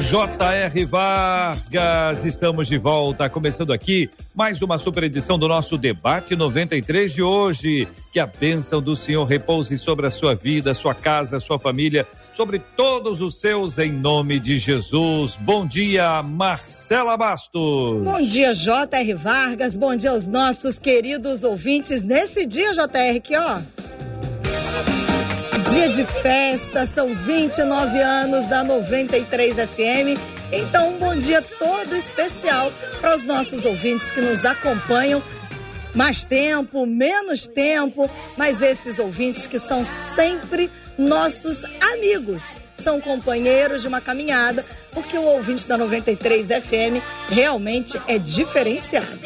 J.R. Vargas, estamos de volta, começando aqui mais uma super edição do nosso debate 93 de hoje. Que a bênção do Senhor repouse sobre a sua vida, sua casa, sua família, sobre todos os seus, em nome de Jesus. Bom dia, Marcela Bastos. Bom dia, J.R. Vargas. Bom dia aos nossos queridos ouvintes nesse dia, J.R. que ó dia de festa, são 29 anos da 93 FM. Então, um bom dia todo especial para os nossos ouvintes que nos acompanham. Mais tempo, menos tempo, mas esses ouvintes que são sempre nossos amigos, são companheiros de uma caminhada, porque o ouvinte da 93 FM realmente é diferenciado.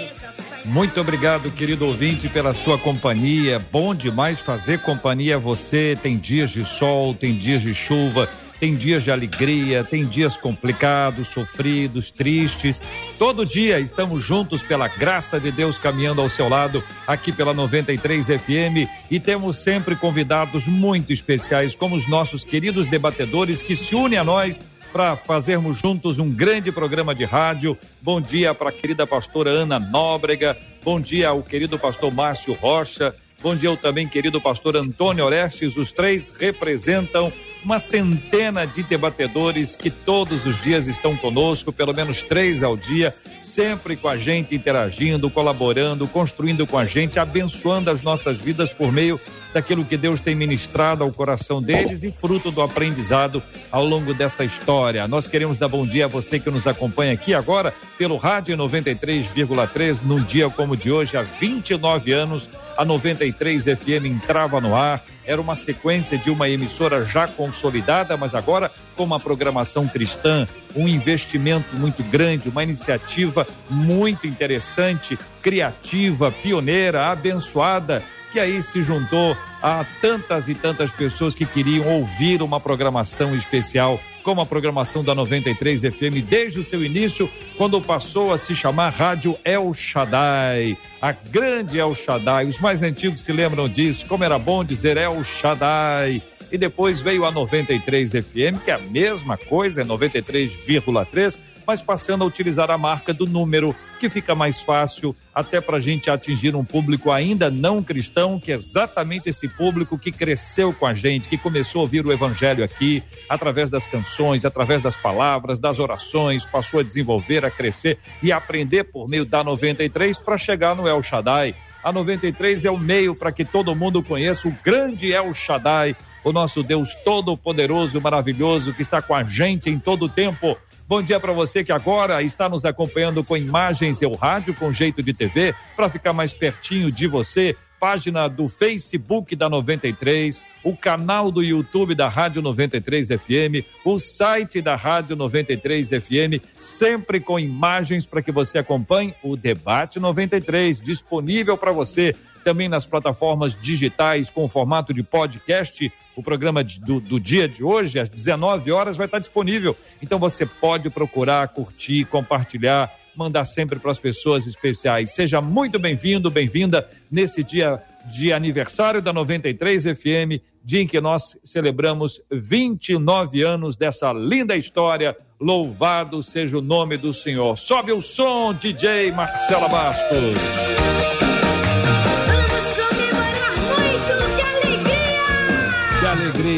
Muito obrigado, querido ouvinte, pela sua companhia. Bom demais fazer companhia a você. Tem dias de sol, tem dias de chuva, tem dias de alegria, tem dias complicados, sofridos, tristes. Todo dia estamos juntos pela graça de Deus caminhando ao seu lado aqui pela 93 FM e temos sempre convidados muito especiais como os nossos queridos debatedores que se unem a nós para fazermos juntos um grande programa de rádio. Bom dia para a querida pastora Ana Nóbrega. Bom dia ao querido pastor Márcio Rocha. Bom dia ao também querido pastor Antônio Orestes. Os três representam uma centena de debatedores que todos os dias estão conosco, pelo menos três ao dia, sempre com a gente interagindo, colaborando, construindo com a gente, abençoando as nossas vidas por meio daquilo que Deus tem ministrado ao coração deles e fruto do aprendizado ao longo dessa história. Nós queremos dar bom dia a você que nos acompanha aqui agora pelo Rádio 93,3 num dia como de hoje, há 29 anos, a 93 FM entrava no ar. Era uma sequência de uma emissora já consolidada, mas agora com uma programação cristã, um investimento muito grande, uma iniciativa muito interessante, criativa, pioneira, abençoada que aí se juntou a tantas e tantas pessoas que queriam ouvir uma programação especial, como a programação da 93 FM desde o seu início, quando passou a se chamar Rádio El Shaddai. A grande El Shaddai, os mais antigos se lembram disso, como era bom dizer El Shaddai. E depois veio a 93 FM, que é a mesma coisa, é 93,3 mas passando a utilizar a marca do número, que fica mais fácil até para a gente atingir um público ainda não cristão, que é exatamente esse público que cresceu com a gente, que começou a ouvir o evangelho aqui, através das canções, através das palavras, das orações, passou a desenvolver, a crescer e aprender por meio da 93 para chegar no El Shaddai. A 93 é o meio para que todo mundo conheça o grande El Shaddai, o nosso Deus todo-poderoso, maravilhoso, que está com a gente em todo o tempo Bom dia para você que agora está nos acompanhando com imagens e o rádio com jeito de TV para ficar mais pertinho de você. Página do Facebook da 93, o canal do YouTube da Rádio 93 FM, o site da Rádio 93 FM, sempre com imagens para que você acompanhe o debate 93 disponível para você também nas plataformas digitais com formato de podcast o programa do, do, dia de hoje, às 19 horas, vai estar disponível. Então você pode procurar, curtir, compartilhar, mandar sempre para as pessoas especiais. Seja muito bem-vindo, bem-vinda nesse dia de aniversário da 93 FM, dia em que nós celebramos 29 anos dessa linda história. Louvado seja o nome do Senhor. Sobe o som, DJ Marcela Bastos.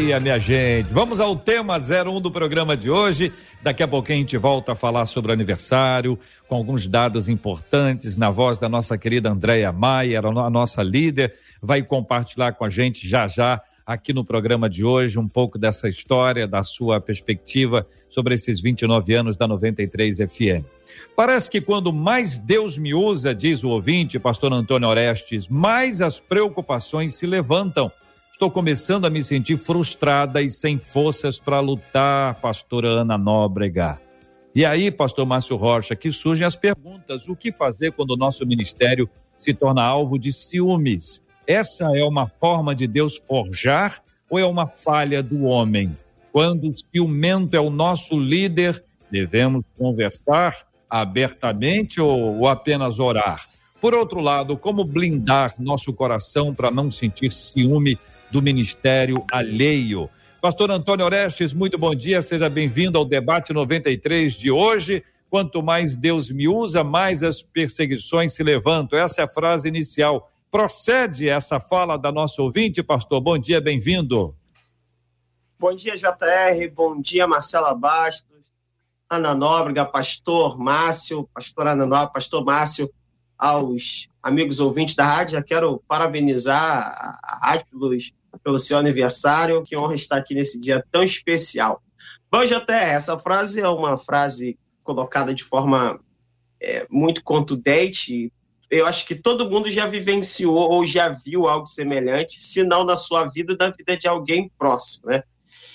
Alegria, minha gente. Vamos ao tema 01 do programa de hoje. Daqui a pouquinho a gente volta a falar sobre o aniversário, com alguns dados importantes, na voz da nossa querida Andréia Maia, a nossa líder, vai compartilhar com a gente já já aqui no programa de hoje um pouco dessa história, da sua perspectiva sobre esses 29 anos da 93 FM. Parece que quando mais Deus me usa, diz o ouvinte, pastor Antônio Orestes, mais as preocupações se levantam. Estou começando a me sentir frustrada e sem forças para lutar, pastora Ana Nóbrega. E aí, pastor Márcio Rocha, que surgem as perguntas: o que fazer quando o nosso ministério se torna alvo de ciúmes? Essa é uma forma de Deus forjar ou é uma falha do homem? Quando o ciumento é o nosso líder, devemos conversar abertamente ou, ou apenas orar? Por outro lado, como blindar nosso coração para não sentir ciúme do ministério alheio? Pastor Antônio Orestes, muito bom dia, seja bem-vindo ao debate 93 de hoje. Quanto mais Deus me usa, mais as perseguições se levantam. Essa é a frase inicial. Procede essa fala da nossa ouvinte, pastor. Bom dia, bem-vindo. Bom dia, JR. Bom dia, Marcela Bastos, Ana Nóbrega, pastor Márcio, pastor Ana Nóbrega, pastor Márcio, aos amigos ouvintes da rádio. Já quero parabenizar a rádio pelo seu aniversário. Que honra estar aqui nesse dia tão especial. Bom, JR, essa frase é uma frase colocada de forma é, muito contundente. Eu acho que todo mundo já vivenciou ou já viu algo semelhante, se não na sua vida, na vida de alguém próximo, né?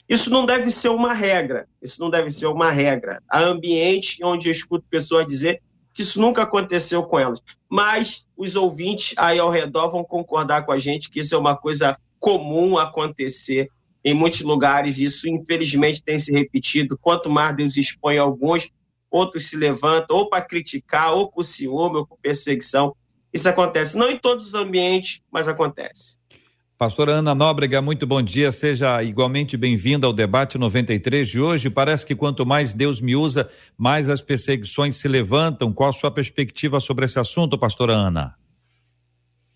Isso não deve ser uma regra, isso não deve ser uma regra. Há ambiente onde eu escuto pessoas dizer que isso nunca aconteceu com elas. Mas os ouvintes aí ao redor vão concordar com a gente que isso é uma coisa comum acontecer em muitos lugares. Isso, infelizmente, tem se repetido. Quanto mais Deus expõe alguns, outros se levantam, ou para criticar, ou com ciúme, ou com perseguição. Isso acontece, não em todos os ambientes, mas acontece. Pastora Ana Nóbrega, muito bom dia. Seja igualmente bem-vinda ao debate 93 de hoje. Parece que quanto mais Deus me usa, mais as perseguições se levantam. Qual a sua perspectiva sobre esse assunto, pastora Ana?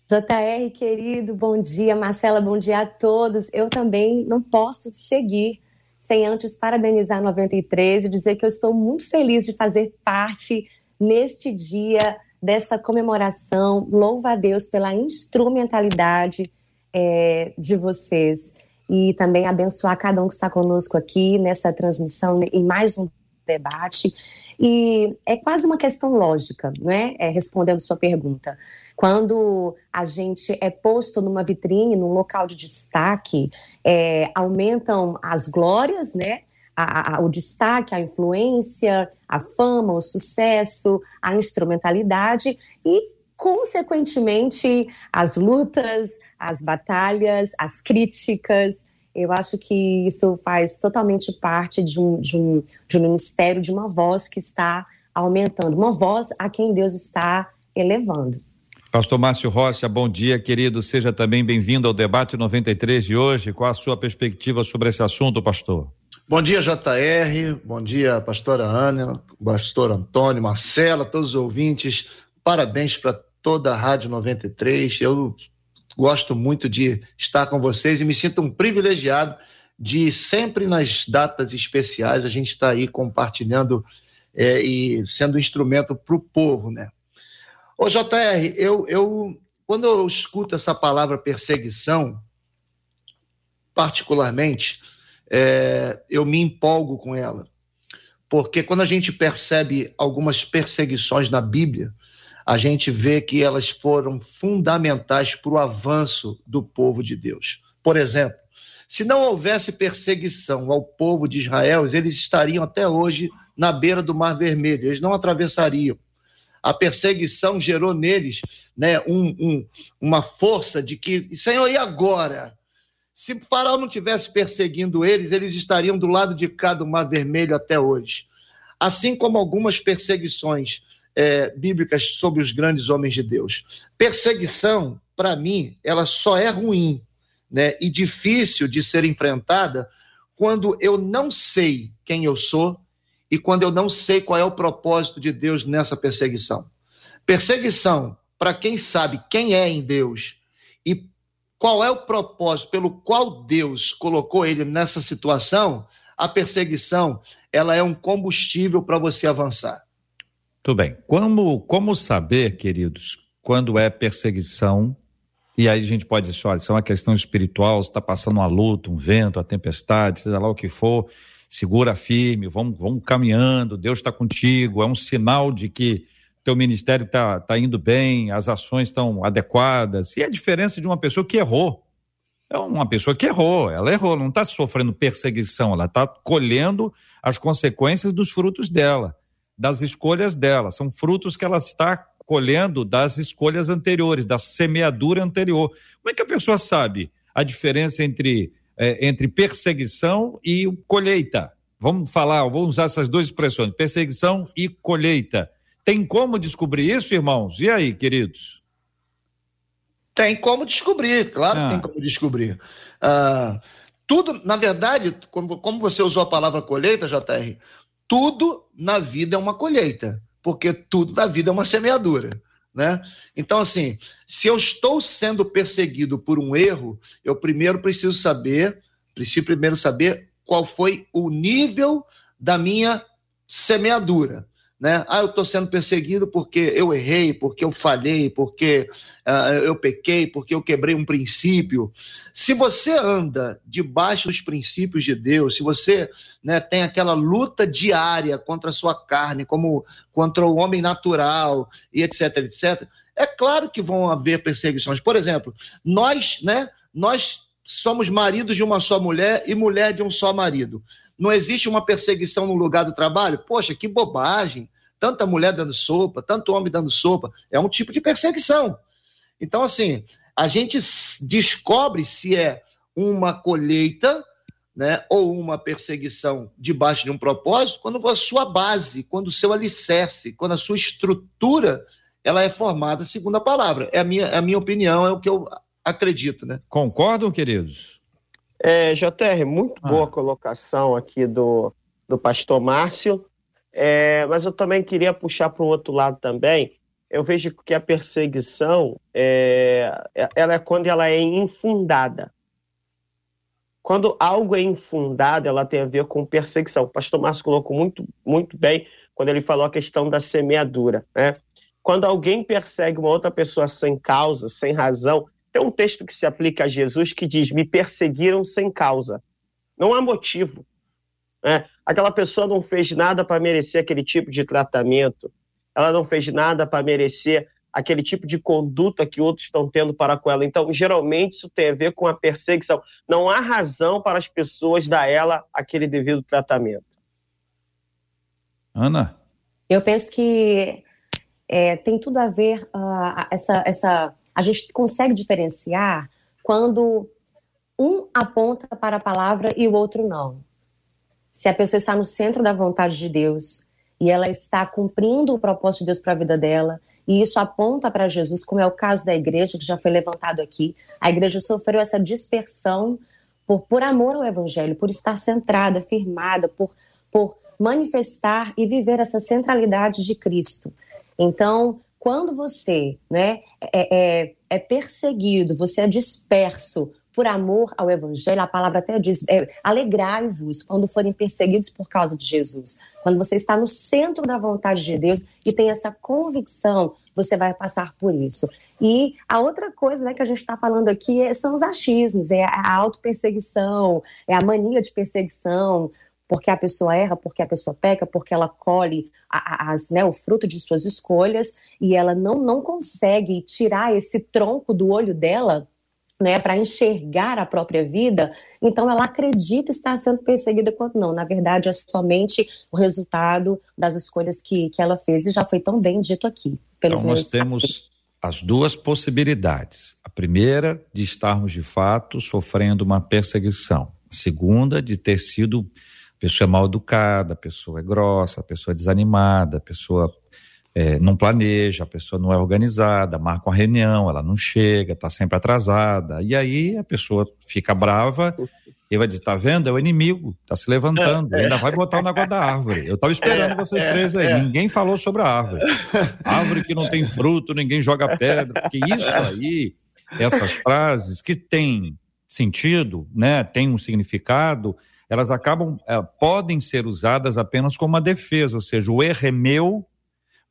JR, querido, bom dia. Marcela, bom dia a todos. Eu também não posso seguir sem antes parabenizar 93 e dizer que eu estou muito feliz de fazer parte neste dia desta comemoração. Louva a Deus pela instrumentalidade é, de vocês e também abençoar cada um que está conosco aqui nessa transmissão, em mais um debate. E é quase uma questão lógica, não é? é respondendo sua pergunta. Quando a gente é posto numa vitrine, num local de destaque, é, aumentam as glórias, né? A, a, o destaque, a influência, a fama, o sucesso, a instrumentalidade e, consequentemente, as lutas, as batalhas, as críticas. Eu acho que isso faz totalmente parte de um, de um, de um ministério, de uma voz que está aumentando, uma voz a quem Deus está elevando. Pastor Márcio Rocha, bom dia, querido. Seja também bem-vindo ao debate 93 de hoje. Qual a sua perspectiva sobre esse assunto, pastor? Bom dia, JR. Bom dia, pastora Ana, pastor Antônio, Marcela, todos os ouvintes. Parabéns para toda a Rádio 93. Eu gosto muito de estar com vocês e me sinto um privilegiado de sempre nas datas especiais a gente estar tá aí compartilhando é, e sendo um instrumento para o povo, né? Ô, JR, eu, eu, quando eu escuto essa palavra perseguição, particularmente, é, eu me empolgo com ela. Porque quando a gente percebe algumas perseguições na Bíblia, a gente vê que elas foram fundamentais para o avanço do povo de Deus. Por exemplo, se não houvesse perseguição ao povo de Israel, eles estariam até hoje na beira do Mar Vermelho, eles não atravessariam a perseguição gerou neles né, um, um, uma força de que, Senhor, e agora? Se Faraó não tivesse perseguindo eles, eles estariam do lado de cá do Mar Vermelho até hoje. Assim como algumas perseguições é, bíblicas sobre os grandes homens de Deus. Perseguição, para mim, ela só é ruim né, e difícil de ser enfrentada quando eu não sei quem eu sou e quando eu não sei qual é o propósito de Deus nessa perseguição. Perseguição para quem sabe quem é em Deus e qual é o propósito pelo qual Deus colocou ele nessa situação, a perseguição ela é um combustível para você avançar. Tudo bem. Como, como saber, queridos, quando é perseguição? E aí a gente pode dizer, olha, isso é uma questão espiritual, está passando uma luta, um vento, uma tempestade, seja lá o que for segura firme, vamos, vamos caminhando, Deus está contigo, é um sinal de que teu ministério está tá indo bem, as ações estão adequadas. E a diferença de uma pessoa que errou. É uma pessoa que errou, ela errou, não está sofrendo perseguição, ela está colhendo as consequências dos frutos dela, das escolhas dela. São frutos que ela está colhendo das escolhas anteriores, da semeadura anterior. Como é que a pessoa sabe a diferença entre, é, entre perseguição e colheita? Vamos falar, vamos usar essas duas expressões, perseguição e colheita. Tem como descobrir isso, irmãos? E aí, queridos? Tem como descobrir, claro ah. que tem como descobrir. Uh, tudo, na verdade, como, como você usou a palavra colheita, JR, tudo na vida é uma colheita, porque tudo na vida é uma semeadura. Né? Então, assim, se eu estou sendo perseguido por um erro, eu primeiro preciso saber, preciso primeiro saber qual foi o nível da minha semeadura né? Ah, eu estou sendo perseguido porque eu errei, porque eu falhei, porque uh, eu pequei, porque eu quebrei um princípio. Se você anda debaixo dos princípios de Deus, se você né, tem aquela luta diária contra a sua carne, como contra o homem natural e etc, etc, é claro que vão haver perseguições. Por exemplo, nós, né, nós somos maridos de uma só mulher e mulher de um só marido. Não existe uma perseguição no lugar do trabalho? Poxa, que bobagem tanta mulher dando sopa, tanto homem dando sopa, é um tipo de perseguição. Então, assim, a gente descobre se é uma colheita, né, ou uma perseguição debaixo de um propósito, quando a sua base, quando o seu alicerce, quando a sua estrutura, ela é formada segundo a palavra. É a minha, é a minha opinião, é o que eu acredito, né? Concordam, queridos? É, JR, muito ah. boa colocação aqui do, do pastor Márcio. É, mas eu também queria puxar para o outro lado também. Eu vejo que a perseguição é, ela é quando ela é infundada. Quando algo é infundado, ela tem a ver com perseguição. O pastor Márcio colocou muito, muito bem quando ele falou a questão da semeadura. Né? Quando alguém persegue uma outra pessoa sem causa, sem razão, tem um texto que se aplica a Jesus que diz: Me perseguiram sem causa. Não há motivo. Né? Aquela pessoa não fez nada para merecer aquele tipo de tratamento, ela não fez nada para merecer aquele tipo de conduta que outros estão tendo para com ela. Então, geralmente, isso tem a ver com a perseguição. Não há razão para as pessoas dar a ela aquele devido tratamento. Ana? Eu penso que é, tem tudo a ver uh, essa, essa. A gente consegue diferenciar quando um aponta para a palavra e o outro não se a pessoa está no centro da vontade de Deus e ela está cumprindo o propósito de Deus para a vida dela, e isso aponta para Jesus, como é o caso da igreja, que já foi levantado aqui. A igreja sofreu essa dispersão por, por amor ao evangelho, por estar centrada, firmada, por, por manifestar e viver essa centralidade de Cristo. Então, quando você né, é, é, é perseguido, você é disperso por amor ao Evangelho, a palavra até diz: é, alegrai-vos quando forem perseguidos por causa de Jesus. Quando você está no centro da vontade de Deus e tem essa convicção, você vai passar por isso. E a outra coisa né, que a gente está falando aqui é, são os achismos, é a autoperseguição, é a mania de perseguição, porque a pessoa erra, porque a pessoa peca, porque ela colhe as, né, o fruto de suas escolhas e ela não, não consegue tirar esse tronco do olho dela né, para enxergar a própria vida, então ela acredita estar sendo perseguida quando não. Na verdade, é somente o resultado das escolhas que, que ela fez, e já foi tão bem dito aqui. Pelos então, nós temos as duas possibilidades. A primeira, de estarmos de fato sofrendo uma perseguição. A segunda, de ter sido a pessoa é mal educada, a pessoa é grossa, a pessoa é desanimada, a pessoa é, não planeja, a pessoa não é organizada, marca uma reunião, ela não chega, está sempre atrasada. E aí a pessoa fica brava e vai dizer: tá vendo? É o inimigo, está se levantando, é, é. ainda vai botar o negócio da árvore. Eu estava esperando é, vocês três aí, ninguém falou sobre a árvore. Árvore que não tem fruto, ninguém joga pedra, porque isso aí, essas frases que têm sentido, né, tem um significado, elas acabam, podem ser usadas apenas como uma defesa, ou seja, o erro é meu,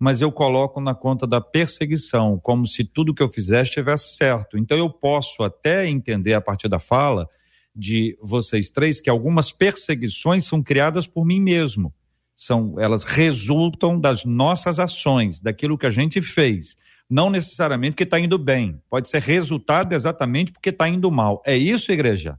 mas eu coloco na conta da perseguição, como se tudo que eu fizesse estivesse certo. Então eu posso até entender a partir da fala de vocês três que algumas perseguições são criadas por mim mesmo. São, elas resultam das nossas ações, daquilo que a gente fez. Não necessariamente porque está indo bem. Pode ser resultado exatamente porque está indo mal. É isso, igreja?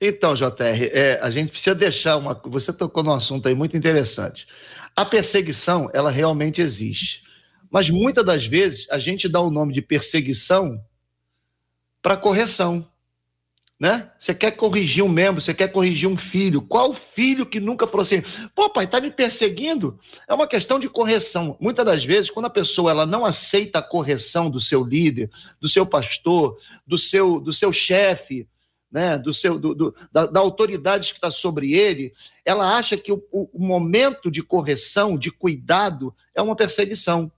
Então, JR, é, a gente precisa deixar uma. Você tocou num assunto aí muito interessante. A perseguição, ela realmente existe. Mas muitas das vezes a gente dá o nome de perseguição para correção. Né? Você quer corrigir um membro, você quer corrigir um filho. Qual filho que nunca falou assim, pô, pai, tá me perseguindo? É uma questão de correção. Muitas das vezes, quando a pessoa ela não aceita a correção do seu líder, do seu pastor, do seu, do seu chefe, né, do seu, do, do da, da, autoridade que está sobre ele, ela acha que o, o, momento de correção, de cuidado, é uma perseguição.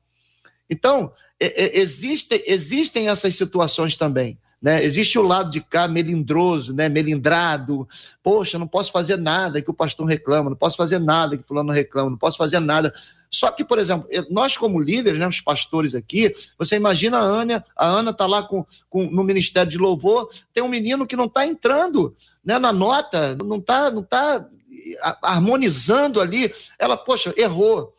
Então, é, é, existe, existem essas situações também. Né? Existe o lado de cá melindroso, né? melindrado. Poxa, não posso fazer nada que o pastor reclama, não posso fazer nada que o fulano reclama, não posso fazer nada. Só que, por exemplo, nós como líderes, né, os pastores aqui, você imagina a Ana, a Ana está lá com, com, no Ministério de Louvor, tem um menino que não está entrando né, na nota, não está não tá harmonizando ali. Ela, poxa, errou.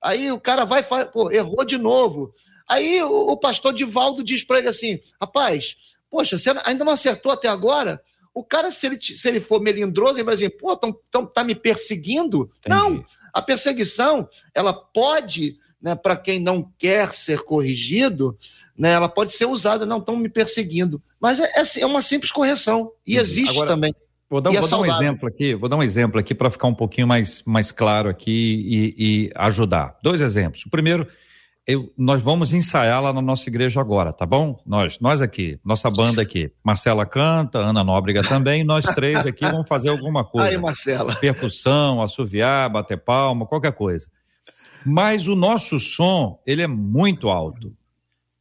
Aí o cara vai, pô, errou de novo. Aí o, o pastor Divaldo diz para ele assim: rapaz, Poxa, você ainda não acertou até agora? O cara, se ele, se ele for melindroso, ele vai dizer, pô, tão, tão, tá me perseguindo? Entendi. Não, a perseguição, ela pode, né, para quem não quer ser corrigido, né, ela pode ser usada, não estão me perseguindo. Mas é, é, é, uma simples correção. E existe Agora, também. Vou dar, é vou dar um exemplo aqui, vou dar um exemplo aqui para ficar um pouquinho mais, mais claro aqui e, e ajudar. Dois exemplos. O primeiro eu, nós vamos ensaiar lá na nossa igreja agora, tá bom? Nós, nós aqui, nossa banda aqui. Marcela canta, Ana Nóbrega também, nós três aqui vamos fazer alguma coisa. Aí, Marcela. Percussão, assoviar, bater palma, qualquer coisa. Mas o nosso som, ele é muito alto.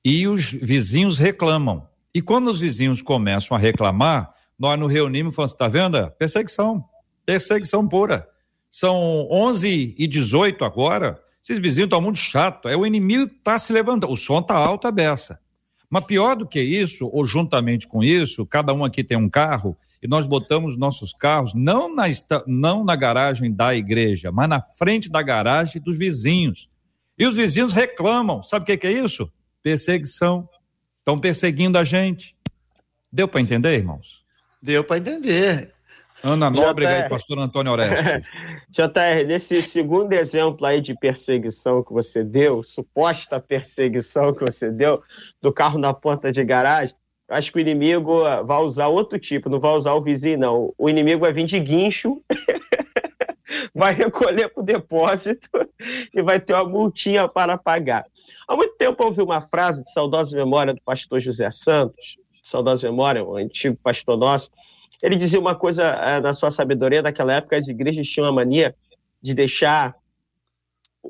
E os vizinhos reclamam. E quando os vizinhos começam a reclamar, nós nos reunimos e falamos, tá vendo? Perseguição. Perseguição pura. São 11 e 18 agora esses vizinhos estão muito chato. É o inimigo que está se levantando. O som está alto a beça. Mas pior do que isso, ou juntamente com isso, cada um aqui tem um carro e nós botamos nossos carros não na, não na garagem da igreja, mas na frente da garagem dos vizinhos. E os vizinhos reclamam. Sabe o que, que é isso? Perseguição. Estão perseguindo a gente. Deu para entender, irmãos? Deu para entender. Ana Nóbrega JR... e pastor Antônio Orestes. JR, nesse segundo exemplo aí de perseguição que você deu, suposta perseguição que você deu, do carro na porta de garagem, acho que o inimigo vai usar outro tipo, não vai usar o vizinho, não. O inimigo vai vir de guincho, vai recolher para o depósito e vai ter uma multinha para pagar. Há muito tempo eu ouvi uma frase de saudosa memória do pastor José Santos, saudosa memória, um antigo pastor nosso, ele dizia uma coisa é, na sua sabedoria, naquela época as igrejas tinham a mania de deixar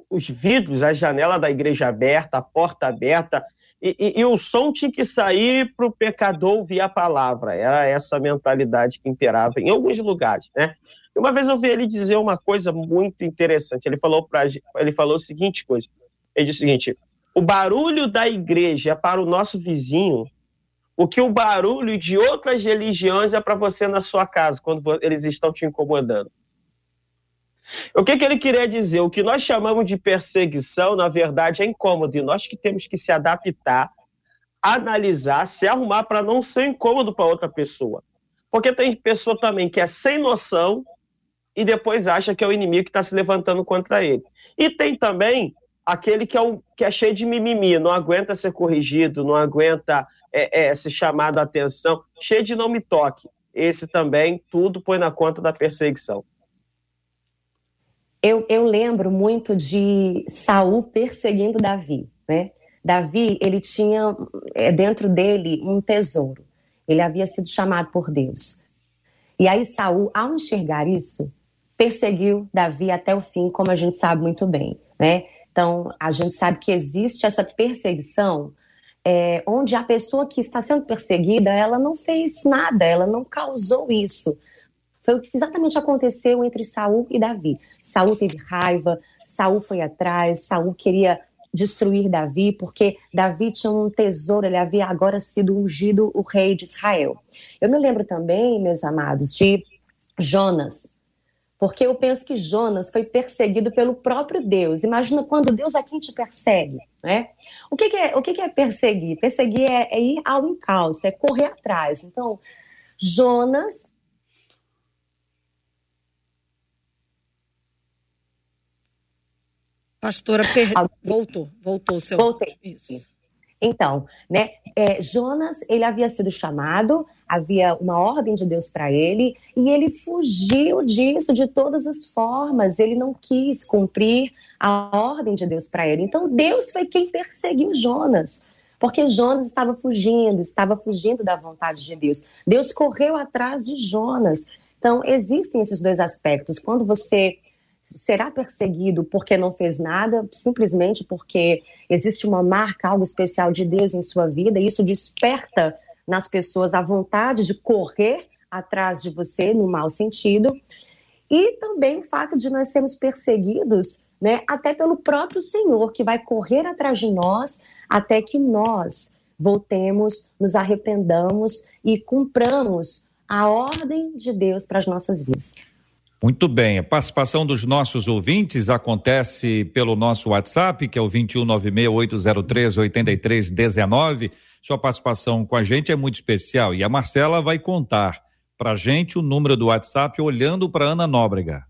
os vidros, a janela da igreja aberta, a porta aberta, e, e, e o som tinha que sair para o pecador ouvir a palavra. Era essa mentalidade que imperava em alguns lugares, né? E uma vez eu vi ele dizer uma coisa muito interessante. Ele falou, pra, ele falou a seguinte coisa. Ele disse o seguinte: o barulho da igreja é para o nosso vizinho o que o barulho de outras religiões é para você na sua casa, quando eles estão te incomodando. O que, que ele queria dizer? O que nós chamamos de perseguição, na verdade, é incômodo, e nós que temos que se adaptar, analisar, se arrumar para não ser incômodo para outra pessoa. Porque tem pessoa também que é sem noção e depois acha que é o inimigo que está se levantando contra ele. E tem também aquele que é, um, que é cheio de mimimi, não aguenta ser corrigido, não aguenta é, é, ser chamado a atenção, cheio de não me toque. Esse também, tudo põe na conta da perseguição. Eu, eu lembro muito de Saul perseguindo Davi, né? Davi, ele tinha é, dentro dele um tesouro. Ele havia sido chamado por Deus. E aí Saul, ao enxergar isso, perseguiu Davi até o fim, como a gente sabe muito bem, né? Então, a gente sabe que existe essa perseguição é, onde a pessoa que está sendo perseguida, ela não fez nada, ela não causou isso. Foi o que exatamente aconteceu entre Saul e Davi. Saul teve raiva, Saul foi atrás, Saul queria destruir Davi, porque Davi tinha um tesouro, ele havia agora sido ungido o rei de Israel. Eu me lembro também, meus amados, de Jonas, porque eu penso que Jonas foi perseguido pelo próprio Deus. Imagina quando Deus é quem te persegue, né? O que, que é, o que, que, é perseguir? Perseguir é, é ir ao encalço, é correr atrás. Então, Jonas Pastora, per... voltou, voltou o seu Voltei. Então, né, é, Jonas, ele havia sido chamado havia uma ordem de Deus para ele, e ele fugiu disso de todas as formas, ele não quis cumprir a ordem de Deus para ele. Então, Deus foi quem perseguiu Jonas. Porque Jonas estava fugindo, estava fugindo da vontade de Deus. Deus correu atrás de Jonas. Então, existem esses dois aspectos. Quando você será perseguido porque não fez nada, simplesmente porque existe uma marca, algo especial de Deus em sua vida, e isso desperta nas pessoas a vontade de correr atrás de você, no mau sentido. E também o fato de nós sermos perseguidos, né, até pelo próprio Senhor, que vai correr atrás de nós até que nós voltemos, nos arrependamos e cumpramos a ordem de Deus para as nossas vidas. Muito bem, a participação dos nossos ouvintes acontece pelo nosso WhatsApp, que é o 21968038319. Sua participação com a gente é muito especial e a Marcela vai contar para gente o número do WhatsApp olhando para Ana Nóbrega.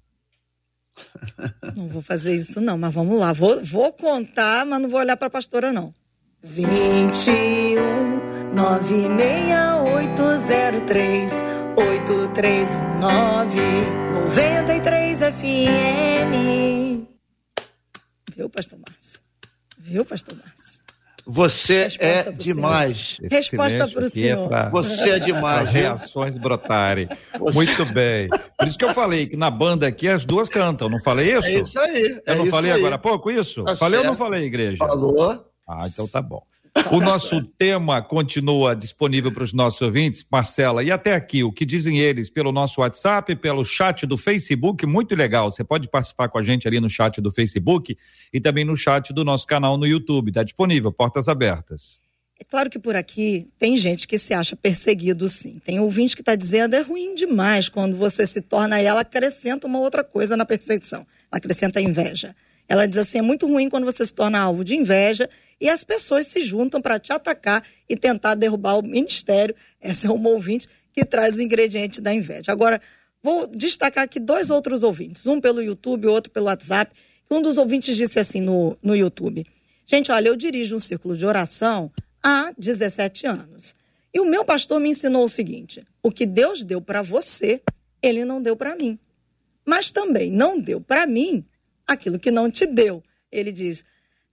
Não vou fazer isso não, mas vamos lá. Vou, vou contar, mas não vou olhar para a pastora não. 21 96803 8319 93 FM. Viu, pastor Márcio? Viu, pastor Márcio? Você Resposta é demais. Resposta para o senhor. É Você é demais. As reações brotarem. Você... Muito bem. Por isso que eu falei que na banda aqui as duas cantam. Não falei isso? É isso aí. Eu é não falei aí. agora há pouco isso? Tá falei certo. ou não falei, igreja? Falou. Ah, então tá bom. O nosso tema continua disponível para os nossos ouvintes, Marcela. E até aqui, o que dizem eles pelo nosso WhatsApp, pelo chat do Facebook, muito legal. Você pode participar com a gente ali no chat do Facebook e também no chat do nosso canal no YouTube. Está disponível, portas abertas. É claro que por aqui tem gente que se acha perseguido, sim. Tem ouvinte que está dizendo é ruim demais quando você se torna ela acrescenta uma outra coisa na perseguição. Acrescenta a inveja. Ela diz assim: é muito ruim quando você se torna alvo de inveja e as pessoas se juntam para te atacar e tentar derrubar o ministério. Essa é uma ouvinte que traz o ingrediente da inveja. Agora, vou destacar aqui dois outros ouvintes, um pelo YouTube, outro pelo WhatsApp. Um dos ouvintes disse assim no, no YouTube: Gente, olha, eu dirijo um círculo de oração há 17 anos. E o meu pastor me ensinou o seguinte: o que Deus deu para você, ele não deu para mim. Mas também não deu para mim aquilo que não te deu. Ele diz: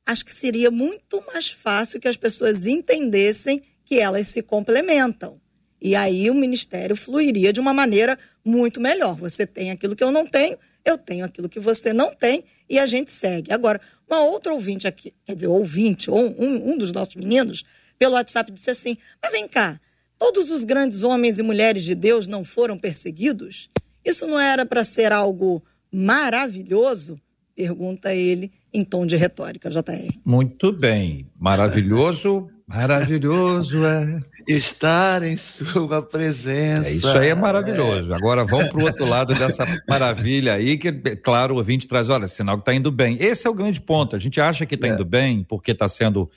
acho que seria muito mais fácil que as pessoas entendessem que elas se complementam. E aí o ministério fluiria de uma maneira muito melhor. Você tem aquilo que eu não tenho, eu tenho aquilo que você não tem e a gente segue. Agora, uma outra ouvinte aqui, quer dizer, ouvinte, ou um, um dos nossos meninos, pelo WhatsApp disse assim: Mas vem cá, todos os grandes homens e mulheres de Deus não foram perseguidos? Isso não era para ser algo maravilhoso? Pergunta ele em tom de retórica, JR. Muito bem. Maravilhoso, maravilhoso é. Estar em sua presença. É, isso aí é maravilhoso. É. Agora vamos para o outro lado dessa maravilha aí, que, claro, o ouvinte traz, olha, sinal que está indo bem. Esse é o grande ponto. A gente acha que está é. indo bem porque está sendo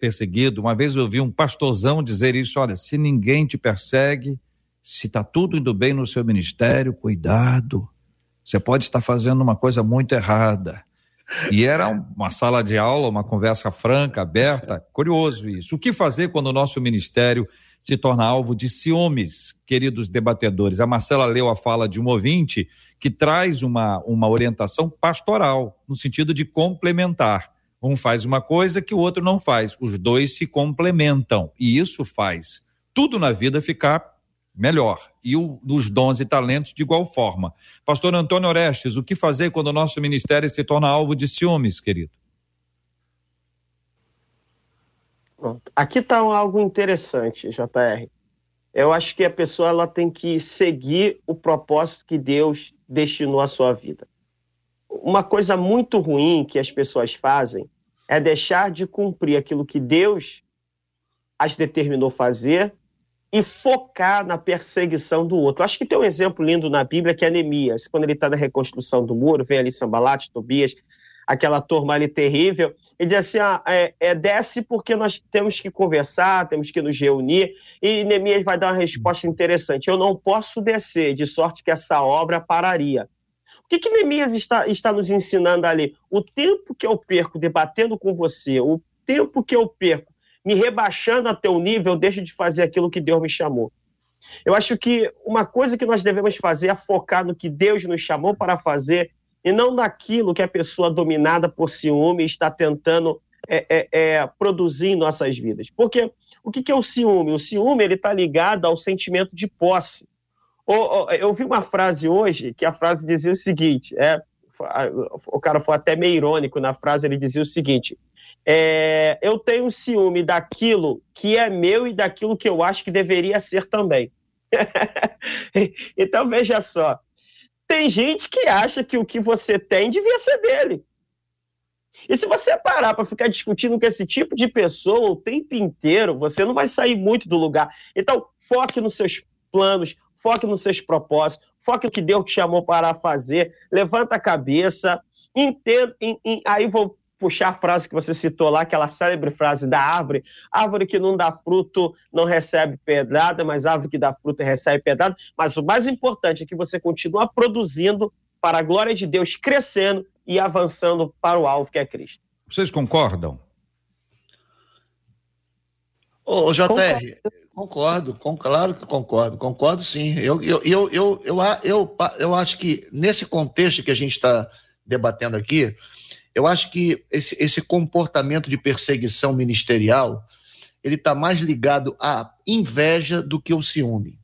perseguido. Uma vez eu ouvi um pastorzão dizer isso: olha, se ninguém te persegue, se está tudo indo bem no seu ministério, cuidado você pode estar fazendo uma coisa muito errada. E era uma sala de aula, uma conversa franca, aberta. Curioso isso. O que fazer quando o nosso ministério se torna alvo de ciúmes, queridos debatedores? A Marcela leu a fala de um ouvinte que traz uma, uma orientação pastoral, no sentido de complementar. Um faz uma coisa que o outro não faz. Os dois se complementam. E isso faz tudo na vida ficar melhor. E o, os dons e talentos de igual forma. Pastor Antônio Orestes, o que fazer quando o nosso ministério se torna alvo de ciúmes, querido? Pronto. Aqui está algo interessante, JR. Eu acho que a pessoa ela tem que seguir o propósito que Deus destinou à sua vida. Uma coisa muito ruim que as pessoas fazem é deixar de cumprir aquilo que Deus as determinou fazer e focar na perseguição do outro. Acho que tem um exemplo lindo na Bíblia que é Neemias, quando ele está na reconstrução do muro, vem ali Sambalat, Tobias, aquela turma ali terrível, e diz assim, ah, é, é, desce porque nós temos que conversar, temos que nos reunir, e Neemias vai dar uma resposta interessante, eu não posso descer, de sorte que essa obra pararia. O que, que Neemias está, está nos ensinando ali? O tempo que eu perco debatendo com você, o tempo que eu perco me rebaixando a teu nível, eu deixo de fazer aquilo que Deus me chamou. Eu acho que uma coisa que nós devemos fazer é focar no que Deus nos chamou para fazer e não naquilo que a pessoa dominada por ciúme está tentando é, é, é, produzir em nossas vidas. Porque o que, que é o ciúme? O ciúme ele está ligado ao sentimento de posse. Eu vi uma frase hoje que a frase dizia o seguinte: é, o cara foi até meio irônico na frase, ele dizia o seguinte: é, eu tenho ciúme daquilo que é meu e daquilo que eu acho que deveria ser também. então veja só, tem gente que acha que o que você tem devia ser dele. E se você parar para ficar discutindo com esse tipo de pessoa o tempo inteiro, você não vai sair muito do lugar. Então, foque nos seus planos, foque nos seus propósitos, foque no que Deus te chamou para fazer, levanta a cabeça, entenda, em, em, aí vou puxar a frase que você citou lá, aquela célebre frase da árvore, árvore que não dá fruto não recebe pedrada, mas árvore que dá fruto recebe pedrada, mas o mais importante é que você continua produzindo para a glória de Deus, crescendo e avançando para o alvo que é Cristo. Vocês concordam? Ô, JR, concordo, com, claro que concordo, concordo sim. Eu, eu, eu, eu, eu, eu, eu acho que nesse contexto que a gente está debatendo aqui, eu acho que esse, esse comportamento de perseguição ministerial ele está mais ligado à inveja do que ao ciúme,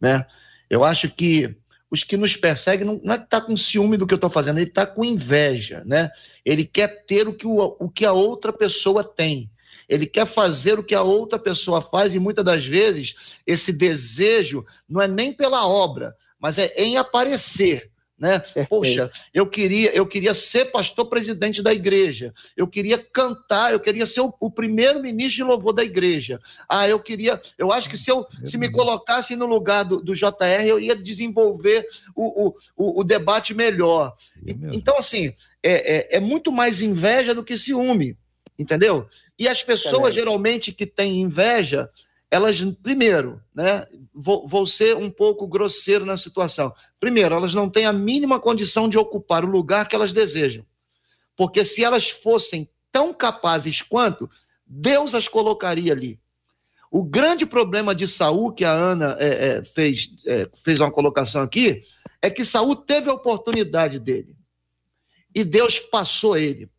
né? Eu acho que os que nos perseguem não, não é que está com ciúme do que eu estou fazendo, ele está com inveja, né? Ele quer ter o que, o, o que a outra pessoa tem. Ele quer fazer o que a outra pessoa faz e muitas das vezes esse desejo não é nem pela obra, mas é em aparecer. Né? Poxa, eu queria, eu queria ser pastor presidente da igreja. Eu queria cantar, eu queria ser o, o primeiro ministro de louvor da igreja. Ah, eu queria, eu acho que se eu se me colocasse no lugar do, do JR, eu ia desenvolver o, o, o debate melhor. Então, assim, é, é, é muito mais inveja do que ciúme, entendeu? E as pessoas, geralmente, que têm inveja, elas, primeiro, né, vou, vou, ser um pouco grosseiro na situação. Primeiro, elas não têm a mínima condição de ocupar o lugar que elas desejam. Porque se elas fossem tão capazes quanto, Deus as colocaria ali. O grande problema de Saul, que a Ana é, é, fez, é, fez uma colocação aqui, é que Saul teve a oportunidade dele. E Deus passou ele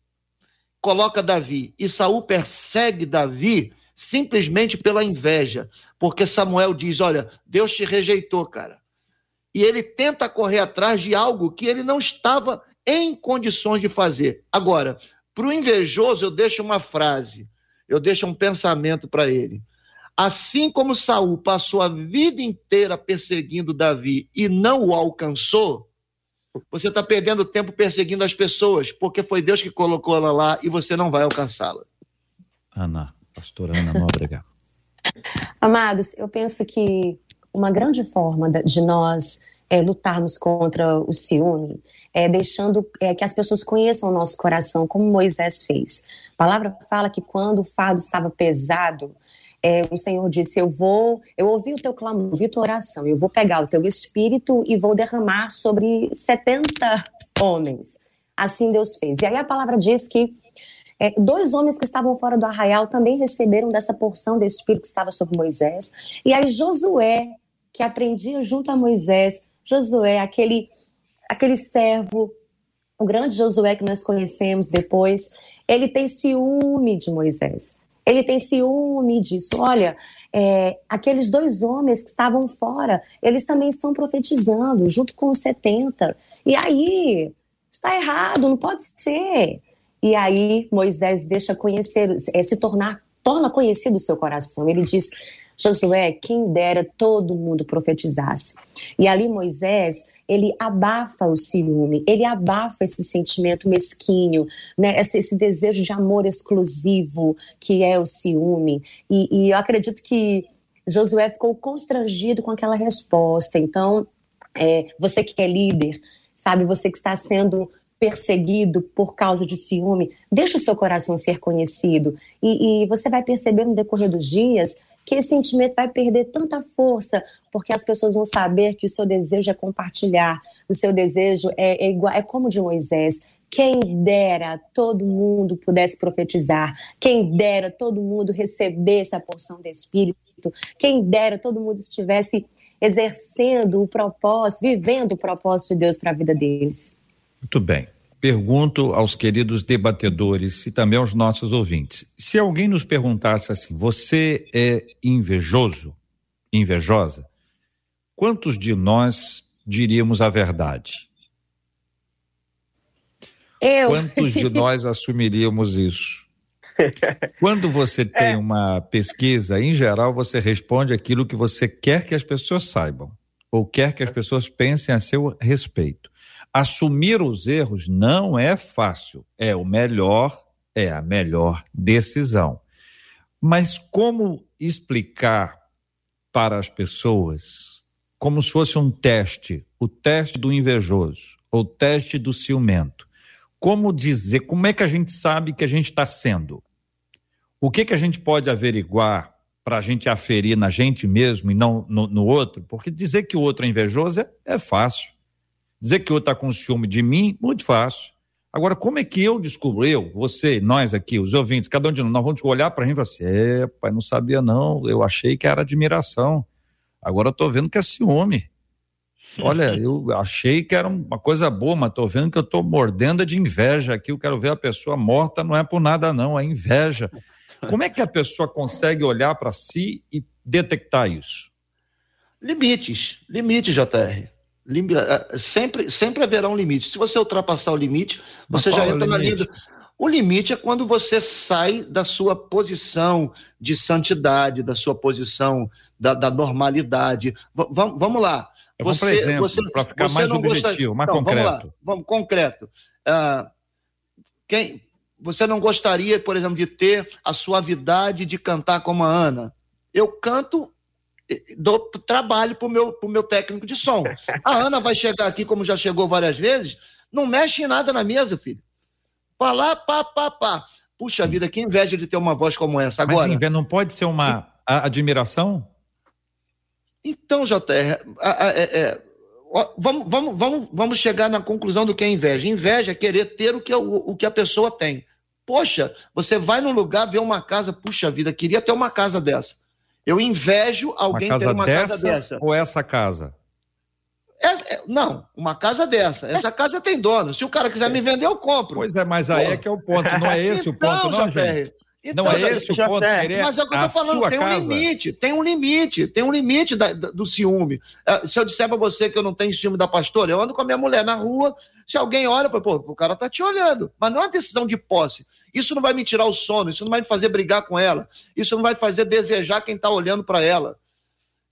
coloca Davi e Saul persegue Davi simplesmente pela inveja, porque Samuel diz: Olha, Deus te rejeitou, cara. E ele tenta correr atrás de algo que ele não estava em condições de fazer. Agora, para o invejoso, eu deixo uma frase, eu deixo um pensamento para ele. Assim como Saul passou a vida inteira perseguindo Davi e não o alcançou, você está perdendo tempo perseguindo as pessoas, porque foi Deus que colocou ela lá e você não vai alcançá-la. Ana, pastora Ana Nóbrega. Amados, eu penso que uma grande forma de nós é, lutarmos contra o ciúme é deixando é, que as pessoas conheçam o nosso coração, como Moisés fez. A palavra fala que quando o fardo estava pesado, é, o Senhor disse: Eu vou, eu ouvi o teu clamor, ouvi tua oração, eu vou pegar o teu espírito e vou derramar sobre 70 homens. Assim Deus fez. E aí a palavra diz que é, dois homens que estavam fora do arraial também receberam dessa porção do espírito que estava sobre Moisés. E aí Josué, que aprendia junto a Moisés, Josué, aquele, aquele servo, o grande Josué que nós conhecemos depois, ele tem ciúme de Moisés ele tem ciúme disso. Olha, é, aqueles dois homens que estavam fora, eles também estão profetizando, junto com os 70. E aí, está errado, não pode ser. E aí, Moisés deixa conhecer, é, se tornar, torna conhecido o seu coração. Ele diz: Josué, quem dera todo mundo profetizasse. E ali, Moisés ele abafa o ciúme, ele abafa esse sentimento mesquinho, né? esse, esse desejo de amor exclusivo que é o ciúme. E, e eu acredito que Josué ficou constrangido com aquela resposta. Então, é, você que é líder, sabe, você que está sendo perseguido por causa de ciúme, deixa o seu coração ser conhecido. E, e você vai perceber no decorrer dos dias que esse sentimento vai perder tanta força, porque as pessoas vão saber que o seu desejo é compartilhar, o seu desejo é, é igual, é como de Moisés. Quem dera todo mundo pudesse profetizar, quem dera todo mundo receber essa porção do Espírito, quem dera todo mundo estivesse exercendo o propósito, vivendo o propósito de Deus para a vida deles. Muito bem. Pergunto aos queridos debatedores e também aos nossos ouvintes: se alguém nos perguntasse assim, você é invejoso, invejosa, quantos de nós diríamos a verdade? Eu. Quantos de nós assumiríamos isso? Quando você tem é. uma pesquisa, em geral, você responde aquilo que você quer que as pessoas saibam, ou quer que as pessoas pensem a seu respeito. Assumir os erros não é fácil, é o melhor, é a melhor decisão. Mas como explicar para as pessoas, como se fosse um teste, o teste do invejoso, ou o teste do ciumento? Como dizer, como é que a gente sabe que a gente está sendo? O que, que a gente pode averiguar para a gente aferir na gente mesmo e não no, no, outro? Porque dizer que o outro é invejoso é, é fácil. Dizer que o outro está com ciúme de mim, muito fácil. Agora, como é que eu descubro, eu, você, nós aqui, os ouvintes, cada um de nós, nós vamos olhar para gente e falar assim: é, pai, não sabia não, eu achei que era admiração. Agora eu estou vendo que é ciúme. Olha, eu achei que era uma coisa boa, mas estou vendo que eu estou mordendo de inveja aqui. Eu quero ver a pessoa morta, não é por nada, não, é inveja. Como é que a pessoa consegue olhar para si e detectar isso? Limites, limites, JR. Eh, sempre, sempre haverá um limite. Se você ultrapassar o limite, você já é entra na linha. Do... O limite é quando você sai da sua posição de santidade, da sua posição da, da normalidade. V vamos lá. Você, para ficar mais objetivo, mais então, concreto. Vamos lá, vamos, concreto. Uh, quem, você não gostaria, por exemplo, de ter a suavidade de cantar como a Ana? Eu canto, dou trabalho para o meu, pro meu técnico de som. A Ana vai chegar aqui, como já chegou várias vezes, não mexe em nada na mesa, filho. Falar, pá, pá, pá. Puxa vida, que inveja de ter uma voz como essa. Agora, Mas não pode ser uma admiração? Então, JR, é, é, vamos, vamos, vamos, vamos chegar na conclusão do que é inveja. Inveja é querer ter o que, o, o que a pessoa tem. Poxa, você vai num lugar, vê uma casa, puxa vida, queria ter uma casa dessa. Eu invejo alguém ter uma dessa casa dessa. Ou essa casa? É, é, não, uma casa dessa. Essa casa tem dono. Se o cara quiser me vender, eu compro. Pois é, mas aí Pô. é que é o ponto. Não é esse então, o ponto, não, gente. Então, não é esse o ponto. Querer mas é o que eu tô falando, tem um casa. limite, tem um limite, tem um limite da, da, do ciúme. Uh, se eu disser para você que eu não tenho ciúme da pastora, eu ando com a minha mulher na rua, se alguém olha, pô, o cara tá te olhando. Mas não é uma decisão de posse. Isso não vai me tirar o sono, isso não vai me fazer brigar com ela, isso não vai fazer desejar quem está olhando para ela.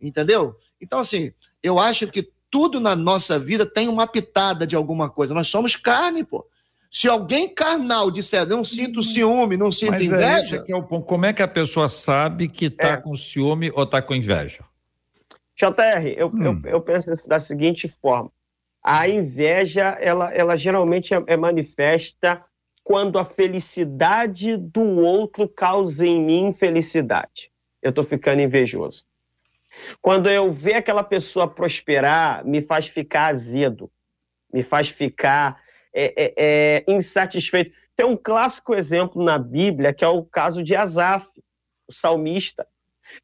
Entendeu? Então, assim, eu acho que tudo na nossa vida tem uma pitada de alguma coisa. Nós somos carne, pô. Se alguém carnal disser, não sinto ciúme, não sinto Mas é inveja. É é o ponto. Como é que a pessoa sabe que está é. com ciúme ou está com inveja? JR, eu, hum. eu, eu penso da seguinte forma: a inveja, ela, ela geralmente é, é manifesta quando a felicidade do outro causa em mim infelicidade. Eu estou ficando invejoso. Quando eu ver aquela pessoa prosperar, me faz ficar azedo, me faz ficar é, é, é, insatisfeito. Tem um clássico exemplo na Bíblia que é o caso de Asaf, o salmista.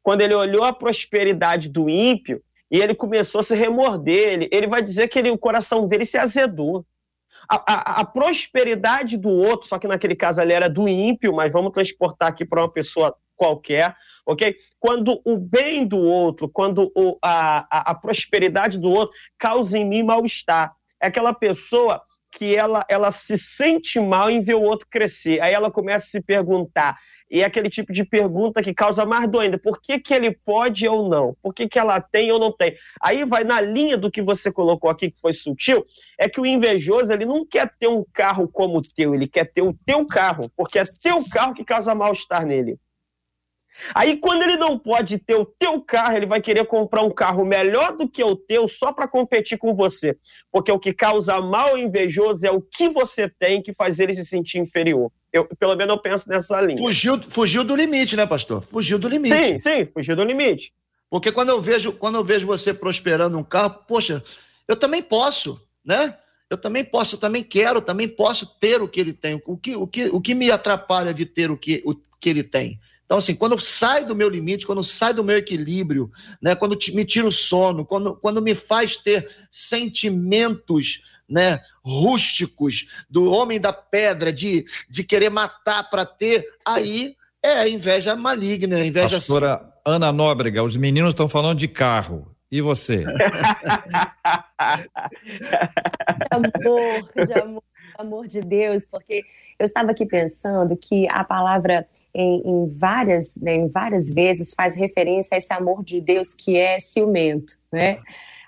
Quando ele olhou a prosperidade do ímpio e ele começou a se remorder, ele, ele vai dizer que ele, o coração dele se azedou a, a, prosperidade do outro, só que naquele caso ali era do ímpio, mas vamos transportar aqui para uma pessoa qualquer, ok? Quando o bem do outro, quando o, a, a, prosperidade do outro causa em mim mal-estar. É aquela pessoa que ela, ela se sente mal em ver o outro crescer. Aí ela começa a se perguntar, e é aquele tipo de pergunta que causa mais dor ainda. Por que, que ele pode ou não? Por que, que ela tem ou não tem? Aí vai na linha do que você colocou aqui, que foi sutil, é que o invejoso ele não quer ter um carro como o teu, ele quer ter o teu carro, porque é teu carro que causa mal-estar nele. Aí, quando ele não pode ter o teu carro, ele vai querer comprar um carro melhor do que o teu só para competir com você. Porque o que causa mal invejoso é o que você tem que faz ele se sentir inferior. Eu, pelo menos eu penso nessa linha. Fugiu, fugiu do limite, né, pastor? Fugiu do limite. Sim, sim, fugiu do limite. Porque quando eu vejo, quando eu vejo você prosperando um carro, poxa, eu também posso, né? Eu também posso, eu também quero, também posso ter o que ele tem. O que, o que, o que me atrapalha de ter o que, o que ele tem? Então, assim, quando sai do meu limite, quando sai do meu equilíbrio, né, quando me tira o sono, quando, quando me faz ter sentimentos né, rústicos do homem da pedra, de, de querer matar para ter, aí é a inveja maligna, a inveja. Pastora Ana Nóbrega, os meninos estão falando de carro. E você? amor, de amor, amor de Deus, porque eu estava aqui pensando que a palavra em, em várias, né, em várias vezes faz referência a esse amor de Deus que é ciumento, né?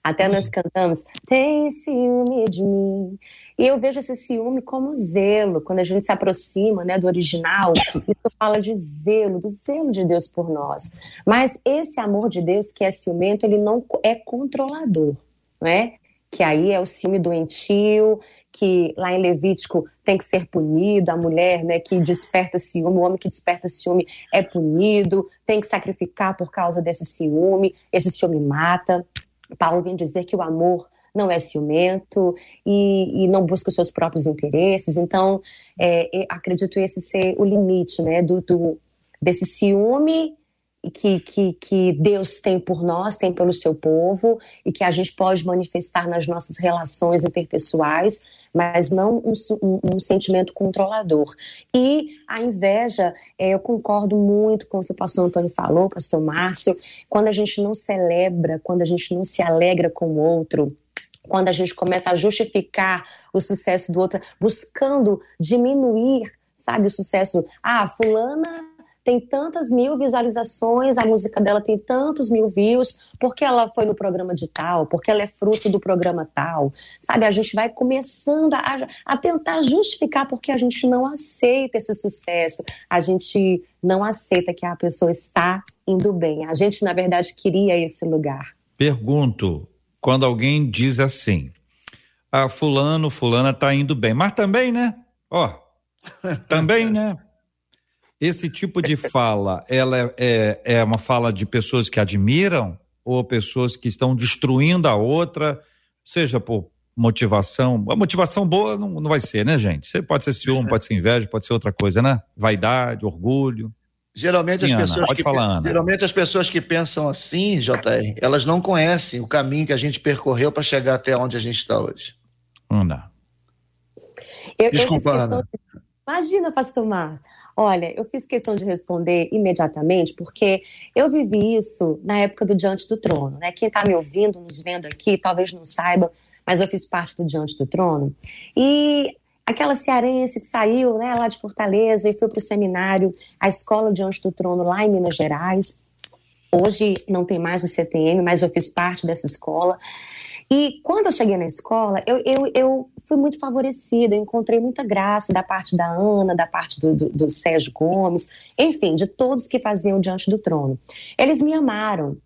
Até nós cantamos, tem ciúme de mim. E eu vejo esse ciúme como zelo, quando a gente se aproxima né, do original, isso fala de zelo, do zelo de Deus por nós. Mas esse amor de Deus que é ciumento, ele não é controlador, não é? Que aí é o ciúme doentio, que lá em Levítico tem que ser punido, a mulher né, que desperta ciúme, o homem que desperta ciúme é punido, tem que sacrificar por causa desse ciúme, esse ciúme mata. Paulo vem dizer que o amor não é ciumento e, e não busca os seus próprios interesses. Então, é, acredito esse ser o limite né, do, do desse ciúme que, que, que Deus tem por nós, tem pelo seu povo e que a gente pode manifestar nas nossas relações interpessoais, mas não um, um, um sentimento controlador. E a inveja, é, eu concordo muito com o que o pastor Antônio falou, pastor Márcio, quando a gente não celebra, quando a gente não se alegra com o outro, quando a gente começa a justificar o sucesso do outro, buscando diminuir, sabe, o sucesso. Ah, fulana tem tantas mil visualizações, a música dela tem tantos mil views, porque ela foi no programa de tal, porque ela é fruto do programa tal. Sabe, a gente vai começando a, a tentar justificar porque a gente não aceita esse sucesso, a gente não aceita que a pessoa está indo bem. A gente, na verdade, queria esse lugar. Pergunto, quando alguém diz assim, ah, fulano, fulana está indo bem, mas também, né? Ó, também, né? Esse tipo de fala, ela é, é, é uma fala de pessoas que admiram ou pessoas que estão destruindo a outra, seja por motivação. A motivação boa não, não vai ser, né, gente? Você pode ser ciúme, pode ser inveja, pode ser outra coisa, né? Vaidade, orgulho. Geralmente Sim, as pessoas Ana, pode que, falar, Ana. geralmente as pessoas que pensam assim, JR, elas não conhecem o caminho que a gente percorreu para chegar até onde a gente está hoje. Ana. Eu, Desculpa, eu Ana. Imagina, pastor Mar. Olha, eu fiz questão de responder imediatamente, porque eu vivi isso na época do Diante do Trono. Né? Quem está me ouvindo, nos vendo aqui, talvez não saiba, mas eu fiz parte do Diante do Trono. E aquela cearense que saiu né, lá de Fortaleza e foi para o seminário, a escola Diante do Trono, lá em Minas Gerais. Hoje não tem mais o CTM, mas eu fiz parte dessa escola. E quando eu cheguei na escola, eu, eu, eu fui muito favorecida, eu encontrei muita graça da parte da Ana, da parte do, do, do Sérgio Gomes, enfim, de todos que faziam diante do trono. Eles me amaram.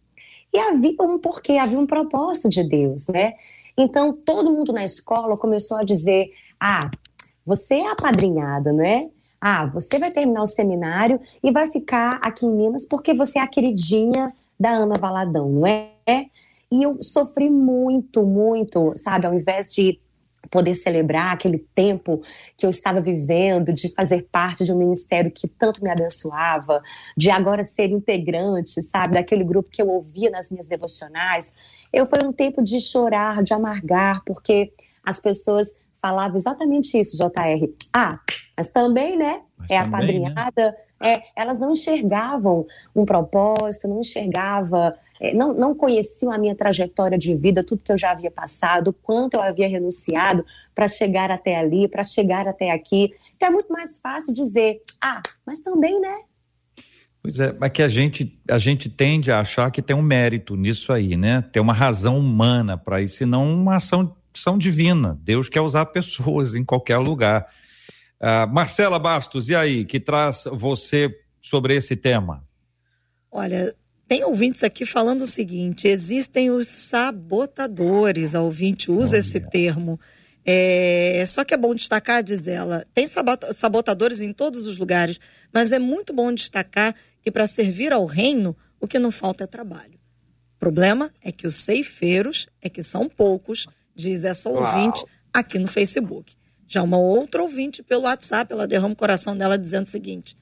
E havia um porquê, havia um propósito de Deus, né? Então, todo mundo na escola começou a dizer: ah, você é apadrinhada, né? Ah, você vai terminar o seminário e vai ficar aqui em Minas porque você é a queridinha da Ana Valadão, não é? E eu sofri muito, muito, sabe? Ao invés de poder celebrar aquele tempo que eu estava vivendo, de fazer parte de um ministério que tanto me abençoava, de agora ser integrante, sabe, daquele grupo que eu ouvia nas minhas devocionais. Eu foi um tempo de chorar, de amargar, porque as pessoas falavam exatamente isso, JR. Ah, mas também, né? Mas é também, apadrinhada. Né? É, elas não enxergavam um propósito, não enxergava não, não conheciam a minha trajetória de vida, tudo que eu já havia passado, quanto eu havia renunciado para chegar até ali, para chegar até aqui. Então é muito mais fácil dizer, ah, mas também, né? Pois é, mas que a gente, a gente tende a achar que tem um mérito nisso aí, né? Tem uma razão humana para isso, e não uma ação, ação divina. Deus quer usar pessoas em qualquer lugar. Uh, Marcela Bastos, e aí, que traz você sobre esse tema? Olha, tem ouvintes aqui falando o seguinte: existem os sabotadores. A ouvinte usa Olha. esse termo. É, só que é bom destacar, diz ela, tem sabotadores em todos os lugares, mas é muito bom destacar que para servir ao reino, o que não falta é trabalho. O problema é que os ceifeiros é que são poucos, diz essa ouvinte Uau. aqui no Facebook. Já uma outra ouvinte pelo WhatsApp, ela derrama o coração dela dizendo o seguinte: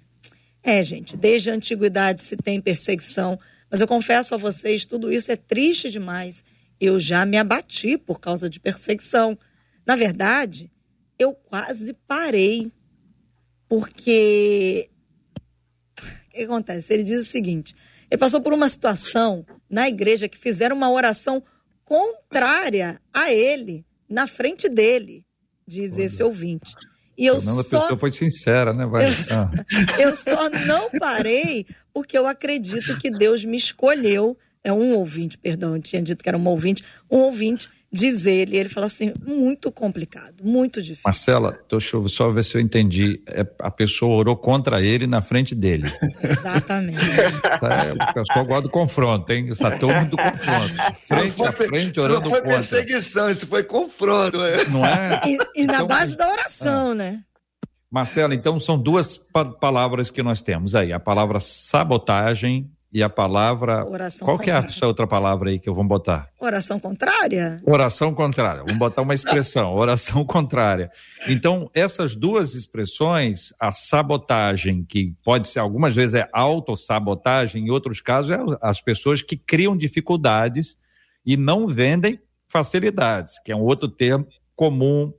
É, gente, desde a antiguidade se tem perseguição, mas eu confesso a vocês, tudo isso é triste demais. Eu já me abati por causa de perseguição. Na verdade, eu quase parei, porque o que acontece? Ele diz o seguinte: ele passou por uma situação na igreja que fizeram uma oração contrária a ele, na frente dele, diz esse ouvinte. E eu Fernanda só... pessoa foi sincera, né? Vai... Eu, ah. eu só não parei porque eu acredito que Deus me escolheu. É um ouvinte, perdão, eu tinha dito que era um ouvinte, um ouvinte diz ele, ele fala assim, muito complicado, muito difícil. Marcela, deixa eu só ver se eu entendi. É, a pessoa orou contra ele na frente dele. Exatamente. É, o pessoal gosta do confronto, hein? Essa turma do confronto. Frente a frente, orando contra. Isso foi perseguição, isso foi confronto. Né? Não é? E, e na então, base da oração, é. né? Marcela, então são duas pa palavras que nós temos aí. A palavra sabotagem e a palavra. Oração Qual contrária. que é essa outra palavra aí que eu vou botar? Oração contrária? Oração contrária. Vamos botar uma expressão, oração contrária. Então, essas duas expressões, a sabotagem, que pode ser, algumas vezes é autossabotagem, em outros casos é as pessoas que criam dificuldades e não vendem facilidades, que é um outro termo comum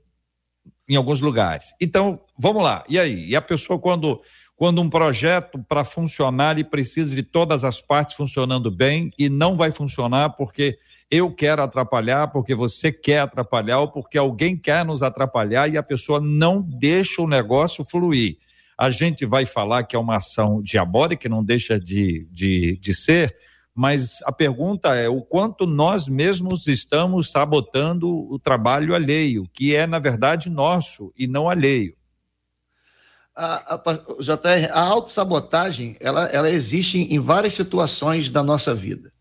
em alguns lugares. Então, vamos lá. E aí? E a pessoa, quando quando um projeto para funcionar ele precisa de todas as partes funcionando bem e não vai funcionar porque eu quero atrapalhar, porque você quer atrapalhar ou porque alguém quer nos atrapalhar e a pessoa não deixa o negócio fluir. A gente vai falar que é uma ação diabólica, que não deixa de, de, de ser, mas a pergunta é o quanto nós mesmos estamos sabotando o trabalho alheio, que é, na verdade, nosso e não alheio a, a, JR, a autossabotagem, ela, ela existe em várias situações da nossa vida,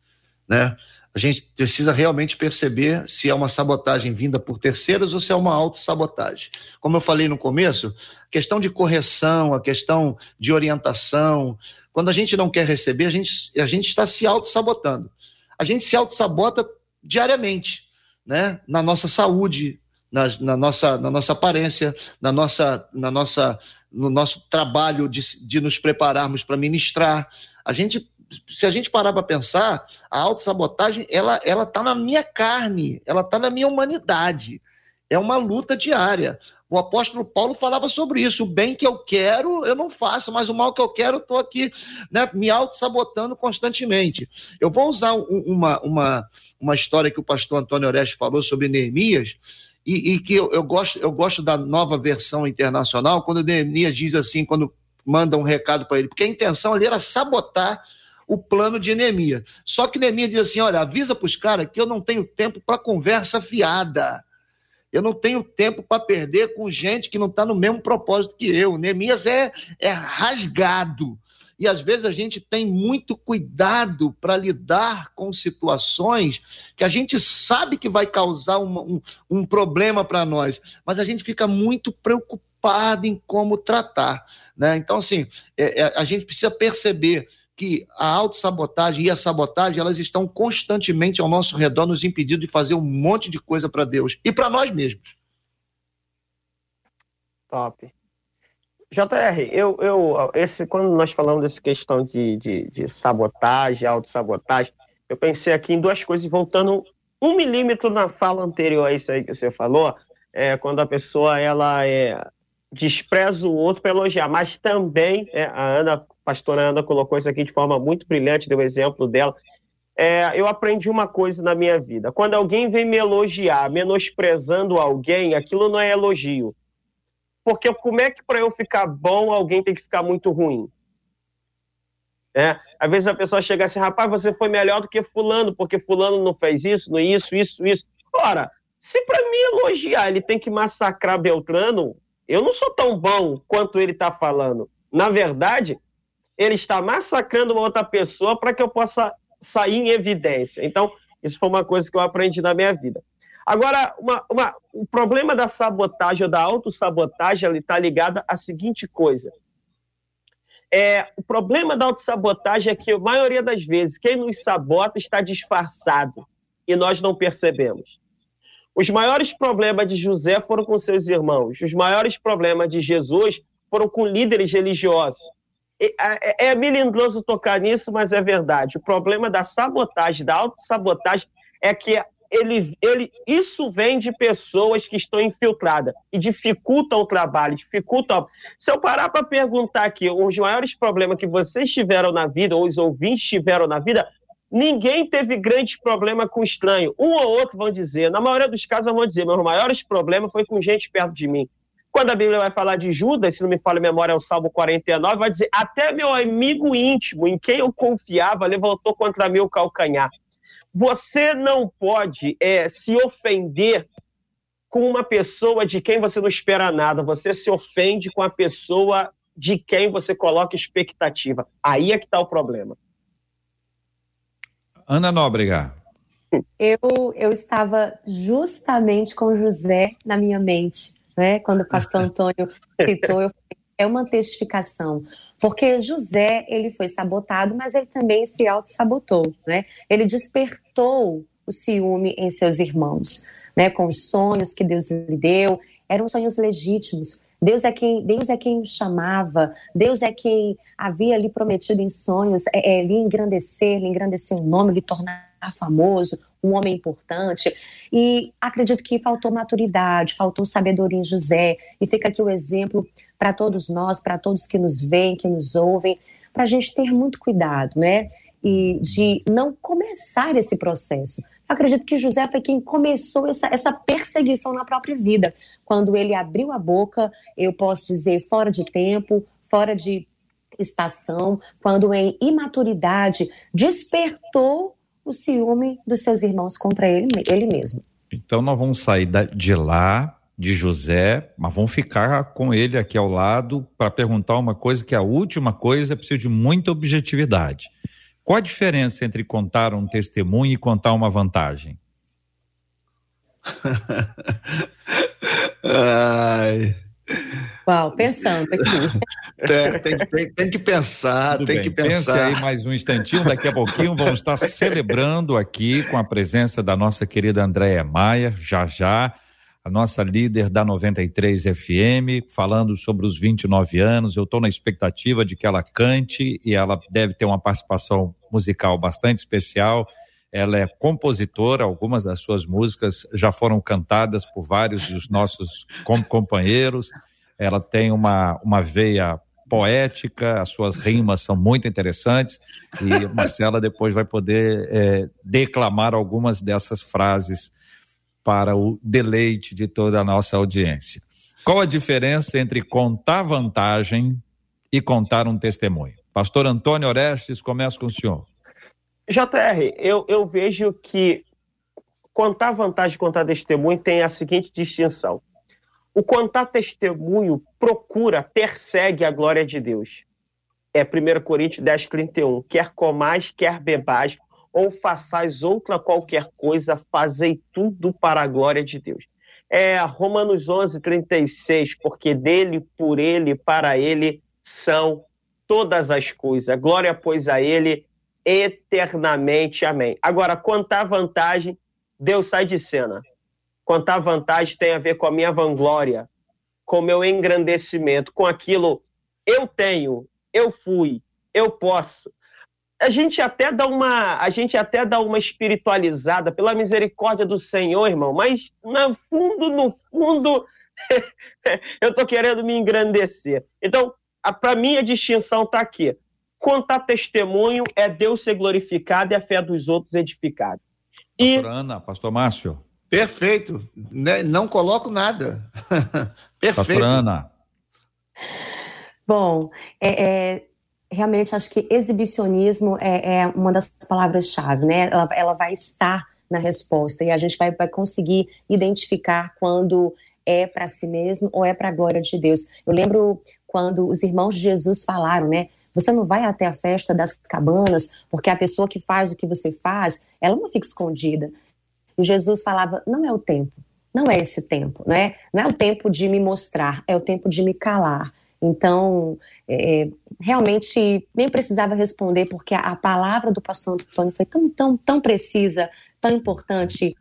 né? A gente precisa realmente perceber se é uma sabotagem vinda por terceiros ou se é uma autossabotagem. Como eu falei no começo, a questão de correção, a questão de orientação, quando a gente não quer receber, a gente, a gente está se autossabotando. A gente se autossabota diariamente, né? Na nossa saúde, na, na, nossa, na nossa aparência, na nossa, na nossa no nosso trabalho de, de nos prepararmos para ministrar. A gente, se a gente parar para pensar, a autossabotagem, ela ela está na minha carne, ela está na minha humanidade. É uma luta diária. O apóstolo Paulo falava sobre isso. O bem que eu quero, eu não faço, mas o mal que eu quero, eu estou aqui né, me auto-sabotando constantemente. Eu vou usar uma, uma, uma história que o pastor Antônio Oreste falou sobre Neemias, e, e que eu, eu, gosto, eu gosto da nova versão internacional, quando o Neemias diz assim, quando manda um recado para ele, porque a intenção ali era sabotar o plano de Neemias. Só que Neemias diz assim: olha, avisa para os caras que eu não tenho tempo para conversa fiada. Eu não tenho tempo para perder com gente que não está no mesmo propósito que eu. Neemias é, é rasgado. E às vezes a gente tem muito cuidado para lidar com situações que a gente sabe que vai causar um, um, um problema para nós, mas a gente fica muito preocupado em como tratar. Né? Então, assim, é, é, a gente precisa perceber que a autossabotagem e a sabotagem, elas estão constantemente ao nosso redor, nos impedindo de fazer um monte de coisa para Deus e para nós mesmos. Top. JR, eu, eu, esse, quando nós falamos dessa questão de, de, de sabotagem, autossabotagem, eu pensei aqui em duas coisas, voltando um milímetro na fala anterior a isso aí que você falou, é, quando a pessoa ela é, despreza o outro para elogiar, mas também é, a Ana, a pastora Ana colocou isso aqui de forma muito brilhante, deu o exemplo dela. É, eu aprendi uma coisa na minha vida: quando alguém vem me elogiar, menosprezando alguém, aquilo não é elogio, porque como é que para eu ficar bom alguém tem que ficar muito ruim? É, às vezes a pessoa chega assim, rapaz, você foi melhor do que fulano, porque fulano não fez isso, não isso, isso, isso. Ora, se para mim elogiar ele tem que massacrar Beltrano, eu não sou tão bom quanto ele está falando. Na verdade, ele está massacrando uma outra pessoa para que eu possa sair em evidência. Então, isso foi uma coisa que eu aprendi na minha vida. Agora, uma, uma, o problema da sabotagem ou da autossabotagem está ligado à seguinte coisa. É, o problema da autossabotagem é que, a maioria das vezes, quem nos sabota está disfarçado e nós não percebemos. Os maiores problemas de José foram com seus irmãos. Os maiores problemas de Jesus foram com líderes religiosos. É, é melindroso tocar nisso, mas é verdade. O problema da sabotagem, da autossabotagem, é que ele, ele, isso vem de pessoas que estão infiltradas e dificultam o trabalho, dificultam. Se eu parar para perguntar aqui, os maiores problemas que vocês tiveram na vida, ou os ouvintes tiveram na vida, ninguém teve grande problema com estranho. Um ou outro vão dizer, na maioria dos casos vão dizer, meus maiores problemas foi com gente perto de mim. Quando a Bíblia vai falar de Judas, se não me falha a memória, é o Salmo 49, vai dizer: Até meu amigo íntimo, em quem eu confiava, levantou contra mim o calcanhar. Você não pode é, se ofender com uma pessoa de quem você não espera nada. Você se ofende com a pessoa de quem você coloca expectativa. Aí é que está o problema. Ana Nóbrega. Eu, eu estava justamente com José na minha mente, né? Quando o pastor Antônio citou, eu falei, é uma testificação. Porque José, ele foi sabotado, mas ele também se auto-sabotou, né? Ele despertou o ciúme em seus irmãos, né? Com os sonhos que Deus lhe deu, eram sonhos legítimos. Deus é quem, Deus é quem o chamava, Deus é quem havia lhe prometido em sonhos é, é, lhe engrandecer, lhe engrandecer o nome, lhe tornar famoso, um homem importante. E acredito que faltou maturidade, faltou sabedoria em José. E fica aqui o exemplo para todos nós, para todos que nos veem, que nos ouvem, para a gente ter muito cuidado, né? E de não começar esse processo. Eu acredito que José foi quem começou essa, essa perseguição na própria vida. Quando ele abriu a boca, eu posso dizer, fora de tempo, fora de estação, quando em imaturidade despertou o ciúme dos seus irmãos contra ele, ele mesmo. Então nós vamos sair de lá, de José, mas vamos ficar com ele aqui ao lado para perguntar uma coisa que é a última coisa é preciso de muita objetividade. Qual a diferença entre contar um testemunho e contar uma vantagem? Ai. Uau, pensando aqui. É, tem, tem, tem, que pensar, Tudo tem bem. que pensar. Pense aí mais um instantinho, daqui a pouquinho vamos estar celebrando aqui com a presença da nossa querida Andréia Maia, já já, a nossa líder da 93 FM, falando sobre os 29 anos. Eu estou na expectativa de que ela cante e ela deve ter uma participação musical bastante especial. Ela é compositora, algumas das suas músicas já foram cantadas por vários dos nossos companheiros. Ela tem uma, uma veia poética, as suas rimas são muito interessantes e Marcela depois vai poder é, declamar algumas dessas frases para o deleite de toda a nossa audiência. Qual a diferença entre contar vantagem e contar um testemunho? Pastor Antônio Orestes, começa com o senhor. JR, eu, eu vejo que contar vantagem contar testemunho tem a seguinte distinção. O contar testemunho procura, persegue a glória de Deus. É 1 Coríntios 10, 31. Quer comais, quer bebais, ou façais outra qualquer coisa, fazei tudo para a glória de Deus. É Romanos 11, 36. Porque dele, por ele, para ele são todas as coisas. Glória, pois, a ele eternamente. Amém. Agora, contar vantagem, Deus sai de cena. Contar vantagem tem a ver com a minha vanglória, com o meu engrandecimento, com aquilo eu tenho, eu fui, eu posso. A gente até dá uma, a gente até dá uma espiritualizada pela misericórdia do Senhor, irmão, mas no fundo, no fundo, eu estou querendo me engrandecer. Então, para mim a distinção está aqui. Contar testemunho é Deus ser glorificado e a fé dos outros edificada. E... Pastor Ana, Pastor Márcio. Perfeito. Né, não coloco nada. Perfeito. Pastor Ana. Bom, é, é, realmente acho que exibicionismo é, é uma das palavras-chave, né? Ela, ela, vai estar na resposta e a gente vai, vai conseguir identificar quando é para si mesmo ou é para a glória de Deus. Eu lembro quando os irmãos de Jesus falaram, né? Você não vai até a festa das cabanas, porque a pessoa que faz o que você faz, ela não fica escondida. E Jesus falava: não é o tempo, não é esse tempo, não é, não é o tempo de me mostrar, é o tempo de me calar. Então, é, realmente nem precisava responder, porque a, a, palavra do pastor Antônio foi tão, tão, tão precisa, tão importante.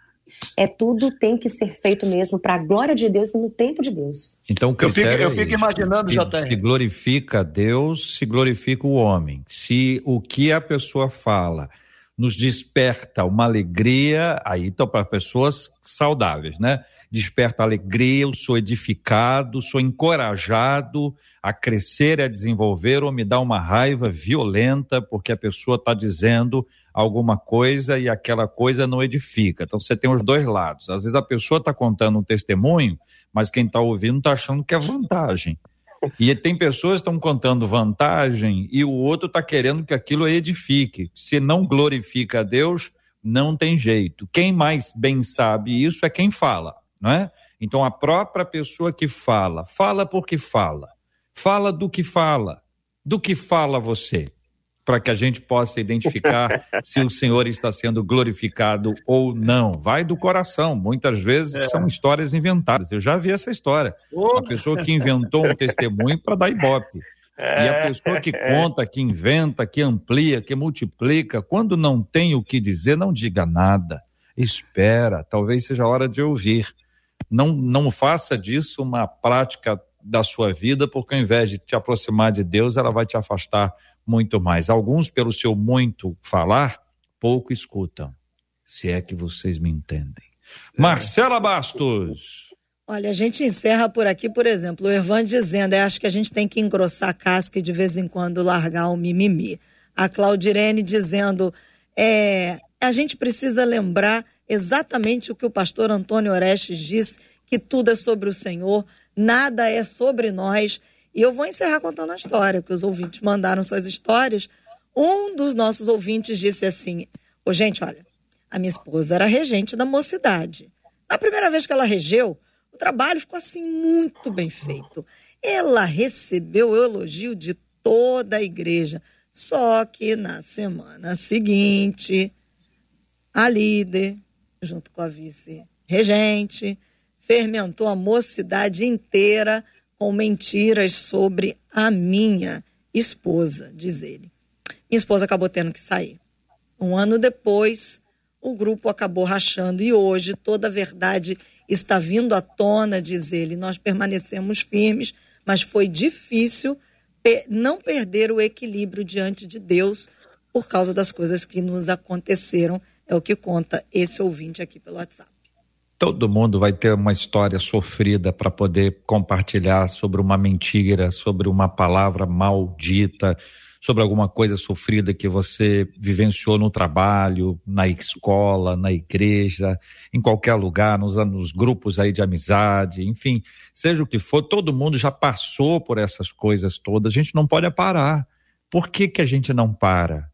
É tudo tem que ser feito mesmo para a glória de Deus e no tempo de Deus. Então, eu fico, eu fico é imaginando, se, se glorifica Deus, se glorifica o homem. Se o que a pessoa fala nos desperta uma alegria, aí então para pessoas saudáveis, né? Desperta alegria, eu sou edificado, sou encorajado a crescer e a desenvolver, ou me dá uma raiva violenta porque a pessoa está dizendo alguma coisa e aquela coisa não edifica. Então você tem os dois lados. Às vezes a pessoa está contando um testemunho, mas quem está ouvindo está achando que é vantagem. E tem pessoas que estão contando vantagem e o outro está querendo que aquilo edifique. Se não glorifica a Deus, não tem jeito. Quem mais bem sabe isso é quem fala, não é? Então a própria pessoa que fala, fala porque fala. Fala do que fala. Do que fala você? Para que a gente possa identificar se o Senhor está sendo glorificado ou não. Vai do coração. Muitas vezes é. são histórias inventadas. Eu já vi essa história. Oh. A pessoa que inventou um testemunho para dar ibope. É. E a pessoa que conta, que inventa, que amplia, que multiplica, quando não tem o que dizer, não diga nada. Espera, talvez seja a hora de ouvir. Não, não faça disso uma prática da sua vida, porque ao invés de te aproximar de Deus, ela vai te afastar muito mais. Alguns, pelo seu muito falar, pouco escutam. Se é que vocês me entendem. É. Marcela Bastos. Olha, a gente encerra por aqui, por exemplo, o Ervan dizendo, eu acho que a gente tem que engrossar a casca e de vez em quando largar o mimimi. A Claudirene dizendo, é, a gente precisa lembrar exatamente o que o pastor Antônio Orestes disse, que tudo é sobre o Senhor, nada é sobre nós e eu vou encerrar contando a história, porque os ouvintes mandaram suas histórias. Um dos nossos ouvintes disse assim: Ô, gente, olha, a minha esposa era regente da mocidade. Na primeira vez que ela regeu, o trabalho ficou assim muito bem feito. Ela recebeu o elogio de toda a igreja. Só que na semana seguinte, a líder, junto com a vice-regente, fermentou a mocidade inteira com mentiras sobre a minha esposa, diz ele. Minha esposa acabou tendo que sair. Um ano depois, o grupo acabou rachando e hoje toda a verdade está vindo à tona, diz ele. Nós permanecemos firmes, mas foi difícil não perder o equilíbrio diante de Deus por causa das coisas que nos aconteceram. É o que conta esse ouvinte aqui pelo WhatsApp. Todo mundo vai ter uma história sofrida para poder compartilhar sobre uma mentira, sobre uma palavra maldita, sobre alguma coisa sofrida que você vivenciou no trabalho, na escola, na igreja, em qualquer lugar, nos, nos grupos aí de amizade, enfim, seja o que for, todo mundo já passou por essas coisas todas. A gente não pode parar. Por que, que a gente não para?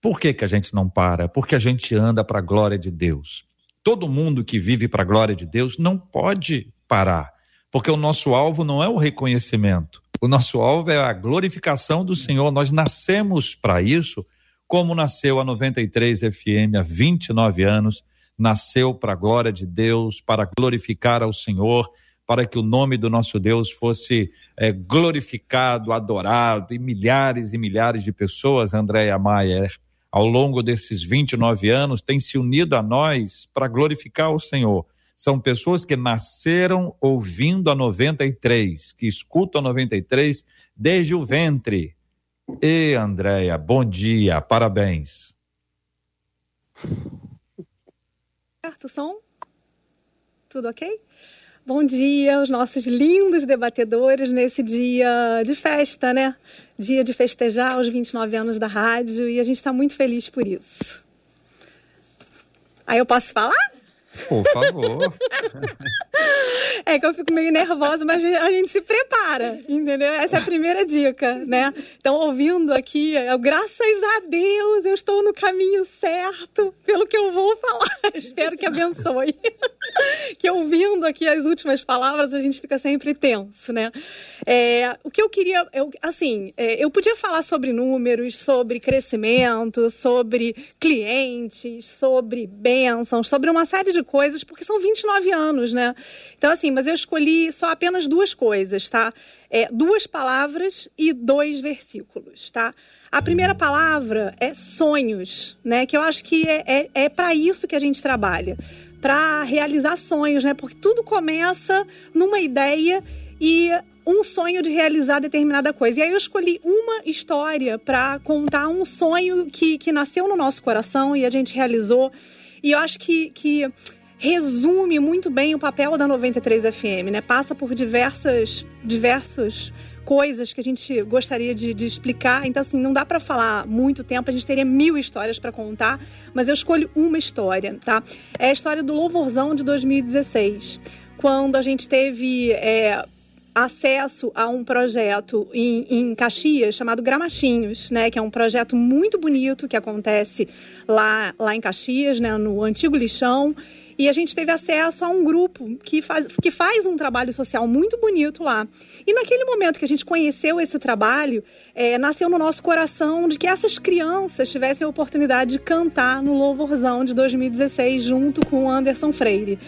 Por que, que a gente não para? Porque a gente anda para a glória de Deus todo mundo que vive para a glória de Deus não pode parar, porque o nosso alvo não é o reconhecimento, o nosso alvo é a glorificação do Senhor. Nós nascemos para isso, como nasceu a 93 FM há 29 anos, nasceu para a glória de Deus, para glorificar ao Senhor, para que o nome do nosso Deus fosse é, glorificado, adorado, e milhares e milhares de pessoas, Andréia Maier, ao longo desses 29 anos, têm se unido a nós para glorificar o Senhor. São pessoas que nasceram ouvindo a 93, que escutam a 93 desde o ventre. E Andréia, bom dia, parabéns. Certo, som? Tudo ok? Bom dia, os nossos lindos debatedores nesse dia de festa, né? Dia de festejar os 29 anos da rádio e a gente está muito feliz por isso. Aí eu posso falar? Por favor. é que eu fico meio nervosa, mas a gente se prepara, entendeu? Essa é a primeira dica, né? Então, ouvindo aqui, eu, graças a Deus, eu estou no caminho certo pelo que eu vou falar. Espero que abençoe. que ouvindo aqui as últimas palavras, a gente fica sempre tenso, né? É, o que eu queria, eu, assim, é, eu podia falar sobre números, sobre crescimento, sobre clientes, sobre bênçãos, sobre uma série de coisas, porque são 29 anos, né? Então, assim, mas eu escolhi só apenas duas coisas, tá? É, duas palavras e dois versículos, tá? A primeira palavra é sonhos, né? Que eu acho que é, é, é para isso que a gente trabalha para realizar sonhos, né? Porque tudo começa numa ideia e um sonho de realizar determinada coisa. E aí eu escolhi uma história para contar um sonho que, que nasceu no nosso coração e a gente realizou. E eu acho que, que resume muito bem o papel da 93 FM, né? Passa por diversas, diversas coisas que a gente gostaria de, de explicar. Então, assim, não dá para falar muito tempo, a gente teria mil histórias para contar, mas eu escolho uma história, tá? É a história do Louvorzão de 2016, quando a gente teve. É, acesso a um projeto em, em, Caxias chamado Gramachinhos, né, que é um projeto muito bonito que acontece lá, lá em Caxias, né, no antigo lixão. E a gente teve acesso a um grupo que faz, que faz um trabalho social muito bonito lá. E naquele momento que a gente conheceu esse trabalho, é, nasceu no nosso coração de que essas crianças tivessem a oportunidade de cantar no Louvorzão de 2016 junto com o Anderson Freire.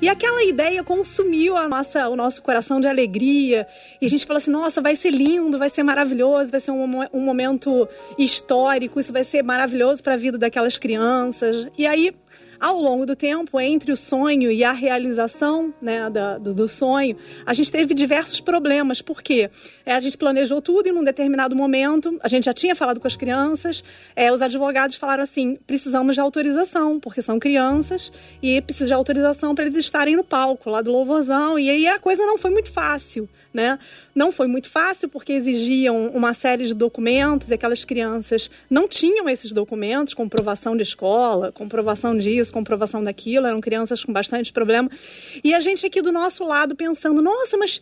E aquela ideia consumiu a nossa, o nosso coração de alegria. E a gente falou assim: nossa, vai ser lindo, vai ser maravilhoso, vai ser um, um momento histórico, isso vai ser maravilhoso para a vida daquelas crianças. E aí ao longo do tempo, entre o sonho e a realização né, da, do, do, sonho, a gente teve diversos problemas. Por quê? É, a gente planejou tudo e num determinado momento, a gente já tinha falado com as crianças, é, os advogados falaram assim: precisamos de autorização, porque são crianças e precisa de autorização para eles estarem no palco lá do louvorzão. E aí a coisa não foi muito fácil né? Não foi muito fácil porque exigiam uma série de documentos e aquelas crianças não tinham esses documentos, comprovação de escola, comprovação disso, comprovação daquilo, eram crianças com bastante problema. E a gente aqui do nosso lado pensando, nossa, mas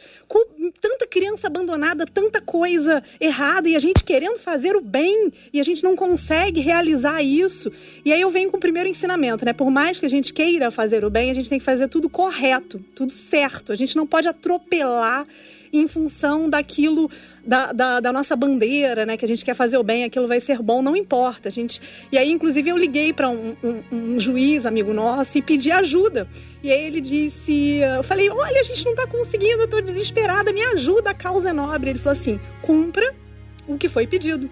tanta criança abandonada, tanta coisa errada e a gente querendo fazer o bem e a gente não consegue realizar isso. E aí eu venho com o primeiro ensinamento, né? Por mais que a gente queira fazer o bem, a gente tem que fazer tudo correto, tudo certo. A gente não pode atropelar em função daquilo da, da, da, nossa bandeira, né? Que a gente quer fazer o bem, aquilo vai ser bom, não importa. A gente... E aí, inclusive, eu liguei para um, um, um, juiz, amigo nosso, e pedi ajuda. E aí ele disse: Eu falei, olha, a gente não está conseguindo, eu estou desesperada, me ajuda, a causa é nobre. Ele falou assim: cumpra o que foi pedido.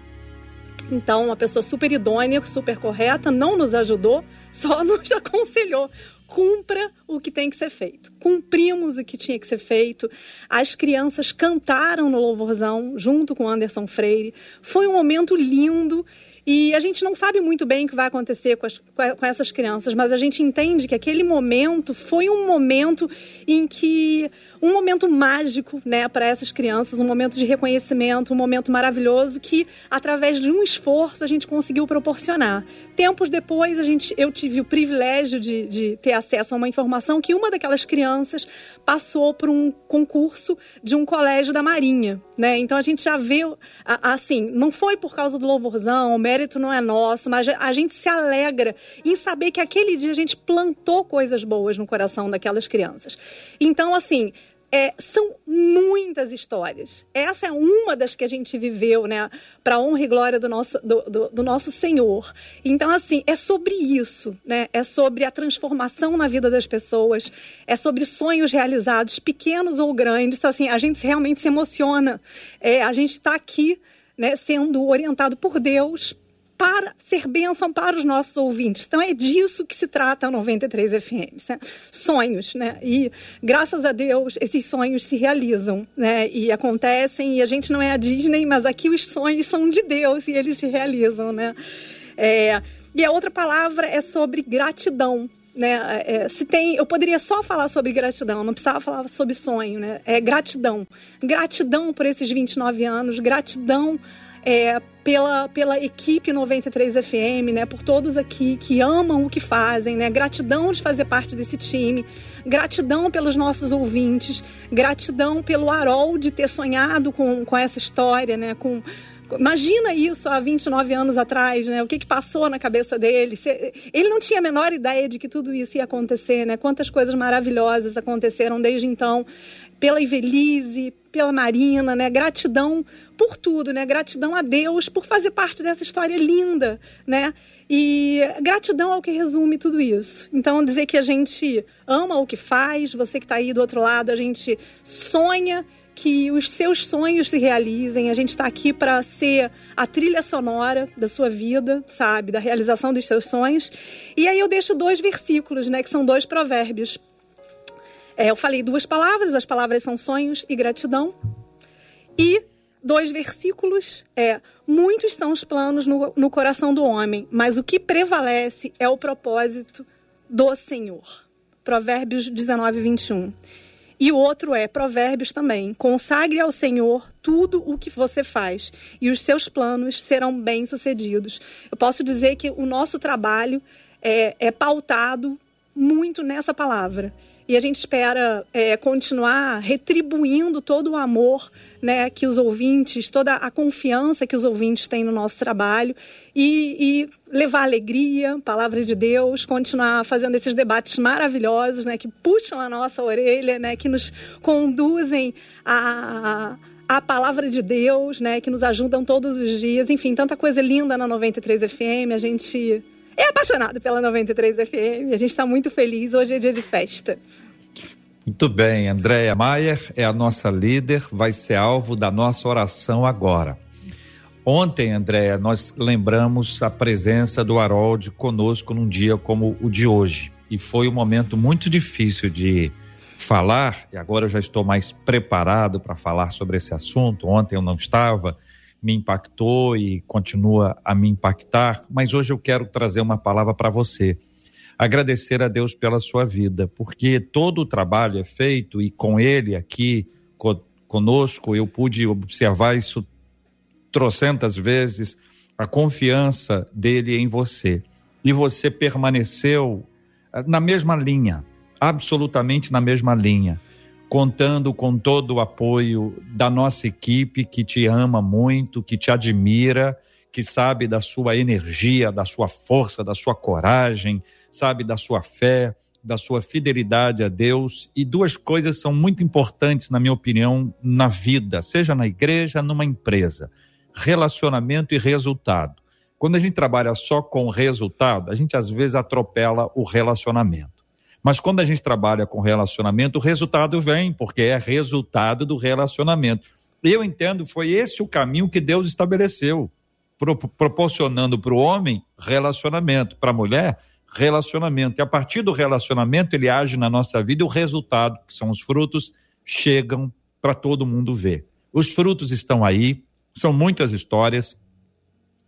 Então, uma pessoa super idônea, super correta, não nos ajudou, só nos aconselhou cumpra o que tem que ser feito. Cumprimos o que tinha que ser feito. As crianças cantaram no louvorzão junto com Anderson Freire. Foi um momento lindo e a gente não sabe muito bem o que vai acontecer com, as, com essas crianças, mas a gente entende que aquele momento foi um momento em que um momento mágico, né, para essas crianças, um momento de reconhecimento, um momento maravilhoso que através de um esforço a gente conseguiu proporcionar. Tempos depois, a gente, eu tive o privilégio de, de ter acesso a uma informação que uma daquelas crianças passou por um concurso de um colégio da Marinha, né? Então a gente já vê, assim, não foi por causa do louvorzão, o mérito não é nosso, mas a gente se alegra em saber que aquele dia a gente plantou coisas boas no coração daquelas crianças. Então, assim, é, são muitas histórias. Essa é uma das que a gente viveu, né? Para honra e glória do nosso, do, do, do, nosso Senhor. Então, assim, é sobre isso, né? É sobre a transformação na vida das pessoas, é sobre sonhos realizados, pequenos ou grandes. Então, assim, a gente realmente se emociona. É, a gente está aqui, né, sendo orientado por Deus para ser bênção para os nossos ouvintes. Então é disso que se trata a 93 FM, né? sonhos, né? E graças a Deus esses sonhos se realizam, né? E acontecem e a gente não é a Disney, mas aqui os sonhos são de Deus e eles se realizam, né? É, e a outra palavra é sobre gratidão. Né? É, se tem, eu poderia só falar sobre gratidão, não precisava falar sobre sonho, né? É gratidão. Gratidão por esses 29 anos, gratidão é, pela, pela equipe 93 FM, né, por todos aqui que amam o que fazem, né, gratidão de fazer parte desse time, gratidão pelos nossos ouvintes, gratidão pelo Arol de ter sonhado com, com essa história, né, com Imagina isso há 29 anos atrás, né? O que, que passou na cabeça dele? Ele não tinha a menor ideia de que tudo isso ia acontecer, né? Quantas coisas maravilhosas aconteceram desde então, pela Ivelise, pela Marina, né? Gratidão por tudo, né? Gratidão a Deus por fazer parte dessa história linda, né? E gratidão é o que resume tudo isso. Então, dizer que a gente ama o que faz, você que está aí do outro lado, a gente sonha que os seus sonhos se realizem. A gente está aqui para ser a trilha sonora da sua vida, sabe? Da realização dos seus sonhos. E aí eu deixo dois versículos, né? Que são dois provérbios. É, eu falei duas palavras, as palavras são sonhos e gratidão. E dois versículos é: Muitos são os planos no, no coração do homem, mas o que prevalece é o propósito do Senhor. Provérbios 19, 21. E o outro é Provérbios também. Consagre ao Senhor tudo o que você faz e os seus planos serão bem-sucedidos. Eu posso dizer que o nosso trabalho é, é pautado muito nessa palavra e a gente espera é, continuar retribuindo todo o amor né, que os ouvintes, toda a confiança que os ouvintes têm no nosso trabalho e, e levar alegria, palavra de Deus, continuar fazendo esses debates maravilhosos, né, que puxam a nossa orelha, né, que nos conduzem a, a palavra de Deus, né, que nos ajudam todos os dias. Enfim, tanta coisa linda na 93 FM. A gente é apaixonado pela 93 FM. A gente está muito feliz. Hoje é dia de festa. Muito bem, Andréia Maier é a nossa líder, vai ser alvo da nossa oração agora. Ontem, Andréia, nós lembramos a presença do Harold conosco num dia como o de hoje. E foi um momento muito difícil de falar, e agora eu já estou mais preparado para falar sobre esse assunto. Ontem eu não estava, me impactou e continua a me impactar, mas hoje eu quero trazer uma palavra para você. Agradecer a Deus pela sua vida, porque todo o trabalho é feito e com ele aqui conosco eu pude observar isso trocentas vezes, a confiança dele em você. E você permaneceu eh, na mesma linha, absolutamente na mesma linha contando com todo o apoio da nossa equipe que te ama muito, que te admira, que sabe da sua energia, da sua força, da sua coragem, sabe da sua fé, da sua fidelidade a Deus. E duas coisas são muito importantes, na minha opinião, na vida, seja na igreja, numa empresa: relacionamento e resultado. Quando a gente trabalha só com resultado, a gente às vezes atropela o relacionamento. Mas quando a gente trabalha com relacionamento, o resultado vem, porque é resultado do relacionamento. Eu entendo, foi esse o caminho que Deus estabeleceu, pro, proporcionando para o homem relacionamento, para a mulher relacionamento. E a partir do relacionamento, ele age na nossa vida e o resultado, que são os frutos, chegam para todo mundo ver. Os frutos estão aí, são muitas histórias,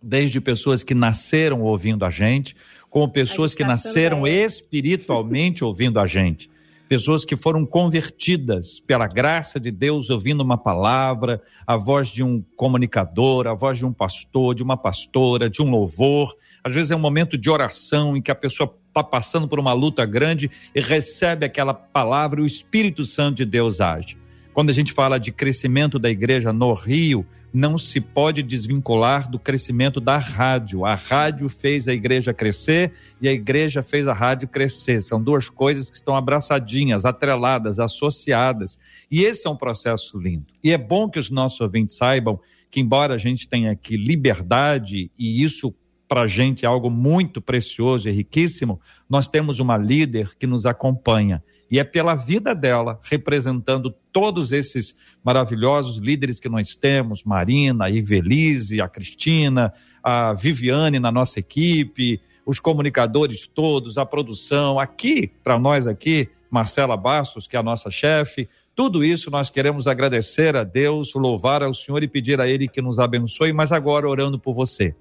desde pessoas que nasceram ouvindo a gente, como pessoas que nasceram espiritualmente ouvindo a gente, pessoas que foram convertidas pela graça de Deus ouvindo uma palavra, a voz de um comunicador, a voz de um pastor, de uma pastora, de um louvor. Às vezes é um momento de oração em que a pessoa está passando por uma luta grande e recebe aquela palavra e o Espírito Santo de Deus age. Quando a gente fala de crescimento da igreja no Rio, não se pode desvincular do crescimento da rádio. A rádio fez a igreja crescer e a igreja fez a rádio crescer. São duas coisas que estão abraçadinhas, atreladas, associadas. E esse é um processo lindo. E é bom que os nossos ouvintes saibam que, embora a gente tenha aqui liberdade, e isso para a gente é algo muito precioso e riquíssimo, nós temos uma líder que nos acompanha e é pela vida dela, representando todos esses maravilhosos líderes que nós temos, Marina, a Ivelise, a Cristina, a Viviane na nossa equipe, os comunicadores todos, a produção, aqui, para nós aqui, Marcela Bastos, que é a nossa chefe, tudo isso nós queremos agradecer a Deus, louvar ao Senhor e pedir a Ele que nos abençoe, mas agora orando por você,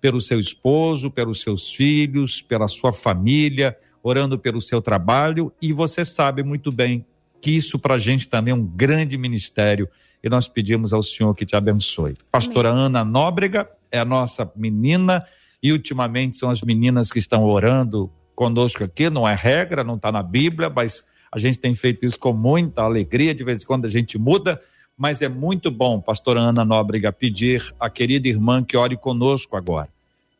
pelo seu esposo, pelos seus filhos, pela sua família, orando pelo seu trabalho e você sabe muito bem que isso para a gente também é um grande ministério e nós pedimos ao Senhor que te abençoe. Pastora Amém. Ana Nóbrega é a nossa menina e ultimamente são as meninas que estão orando conosco aqui, não é regra, não está na Bíblia, mas a gente tem feito isso com muita alegria, de vez em quando a gente muda, mas é muito bom, pastora Ana Nóbrega, pedir à querida irmã que ore conosco agora,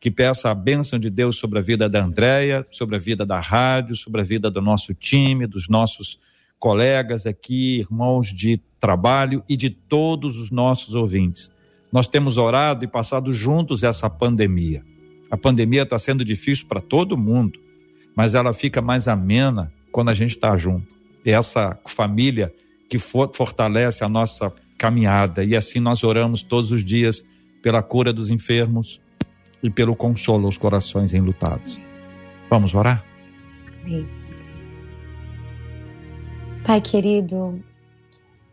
que peça a bênção de Deus sobre a vida da Andréia, sobre a vida da rádio, sobre a vida do nosso time, dos nossos colegas aqui, irmãos de trabalho e de todos os nossos ouvintes. Nós temos orado e passado juntos essa pandemia. A pandemia está sendo difícil para todo mundo, mas ela fica mais amena quando a gente está junto. É essa família que for, fortalece a nossa caminhada. E assim nós oramos todos os dias pela cura dos enfermos e pelo consolo aos corações enlutados. Vamos orar? Amém. Pai querido,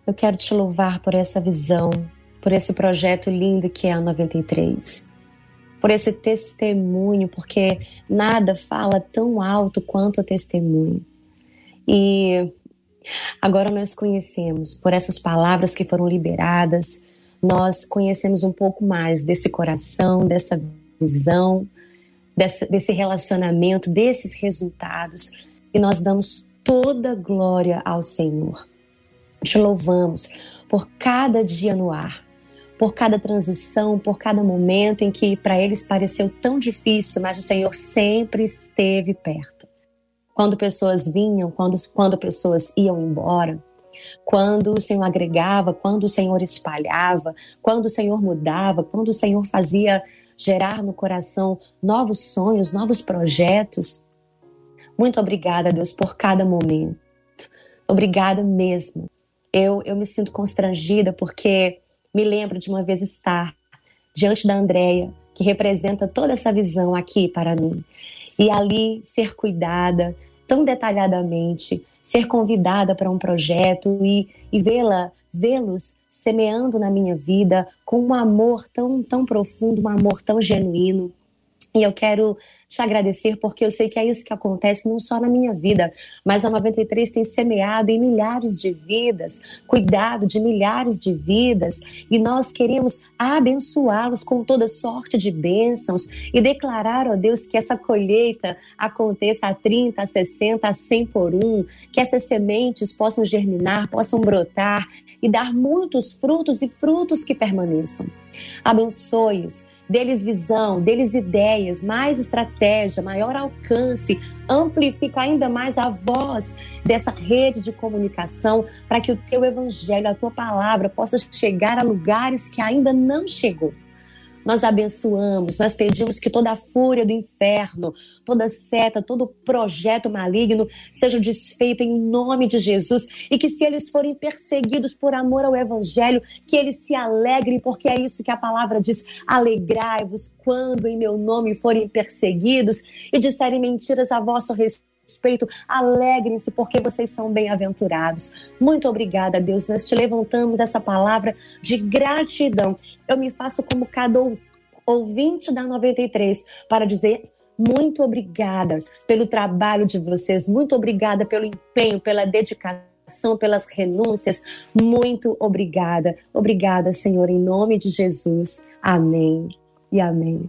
eu quero te louvar por essa visão, por esse projeto lindo que é a 93 por esse testemunho, porque nada fala tão alto quanto o testemunho. E agora nós conhecemos, por essas palavras que foram liberadas, nós conhecemos um pouco mais desse coração, dessa visão, desse, desse relacionamento, desses resultados, e nós damos toda glória ao Senhor. Te louvamos por cada dia no ar por cada transição, por cada momento em que para eles pareceu tão difícil, mas o Senhor sempre esteve perto. Quando pessoas vinham, quando, quando pessoas iam embora, quando o Senhor agregava, quando o Senhor espalhava, quando o Senhor mudava, quando o Senhor fazia gerar no coração novos sonhos, novos projetos. Muito obrigada, Deus, por cada momento. Obrigada mesmo. Eu, eu me sinto constrangida porque me lembro de uma vez estar diante da Andréia, que representa toda essa visão aqui para mim. E ali ser cuidada tão detalhadamente, ser convidada para um projeto e, e vê-la, vê-los semeando na minha vida com um amor tão, tão profundo, um amor tão genuíno. E eu quero te agradecer porque eu sei que é isso que acontece não só na minha vida, mas a 93 tem semeado em milhares de vidas, cuidado de milhares de vidas, e nós queremos abençoá-los com toda sorte de bênçãos e declarar, ó Deus, que essa colheita aconteça a 30, a 60, a 100 por um, que essas sementes possam germinar, possam brotar e dar muitos frutos e frutos que permaneçam. Abençoe-os. Deles visão, deles ideias, mais estratégia, maior alcance, amplifica ainda mais a voz dessa rede de comunicação para que o teu evangelho, a tua palavra possa chegar a lugares que ainda não chegou nós abençoamos, nós pedimos que toda a fúria do inferno, toda seta, todo projeto maligno seja desfeito em nome de Jesus. E que se eles forem perseguidos por amor ao evangelho, que eles se alegrem, porque é isso que a palavra diz: alegrai-vos quando em meu nome forem perseguidos e disserem mentiras a vosso respeito respeito, alegrem-se porque vocês são bem-aventurados. Muito obrigada, Deus. Nós te levantamos essa palavra de gratidão. Eu me faço como cada ouvinte da 93 para dizer muito obrigada pelo trabalho de vocês, muito obrigada pelo empenho, pela dedicação, pelas renúncias. Muito obrigada. Obrigada, Senhor, em nome de Jesus. Amém e amém.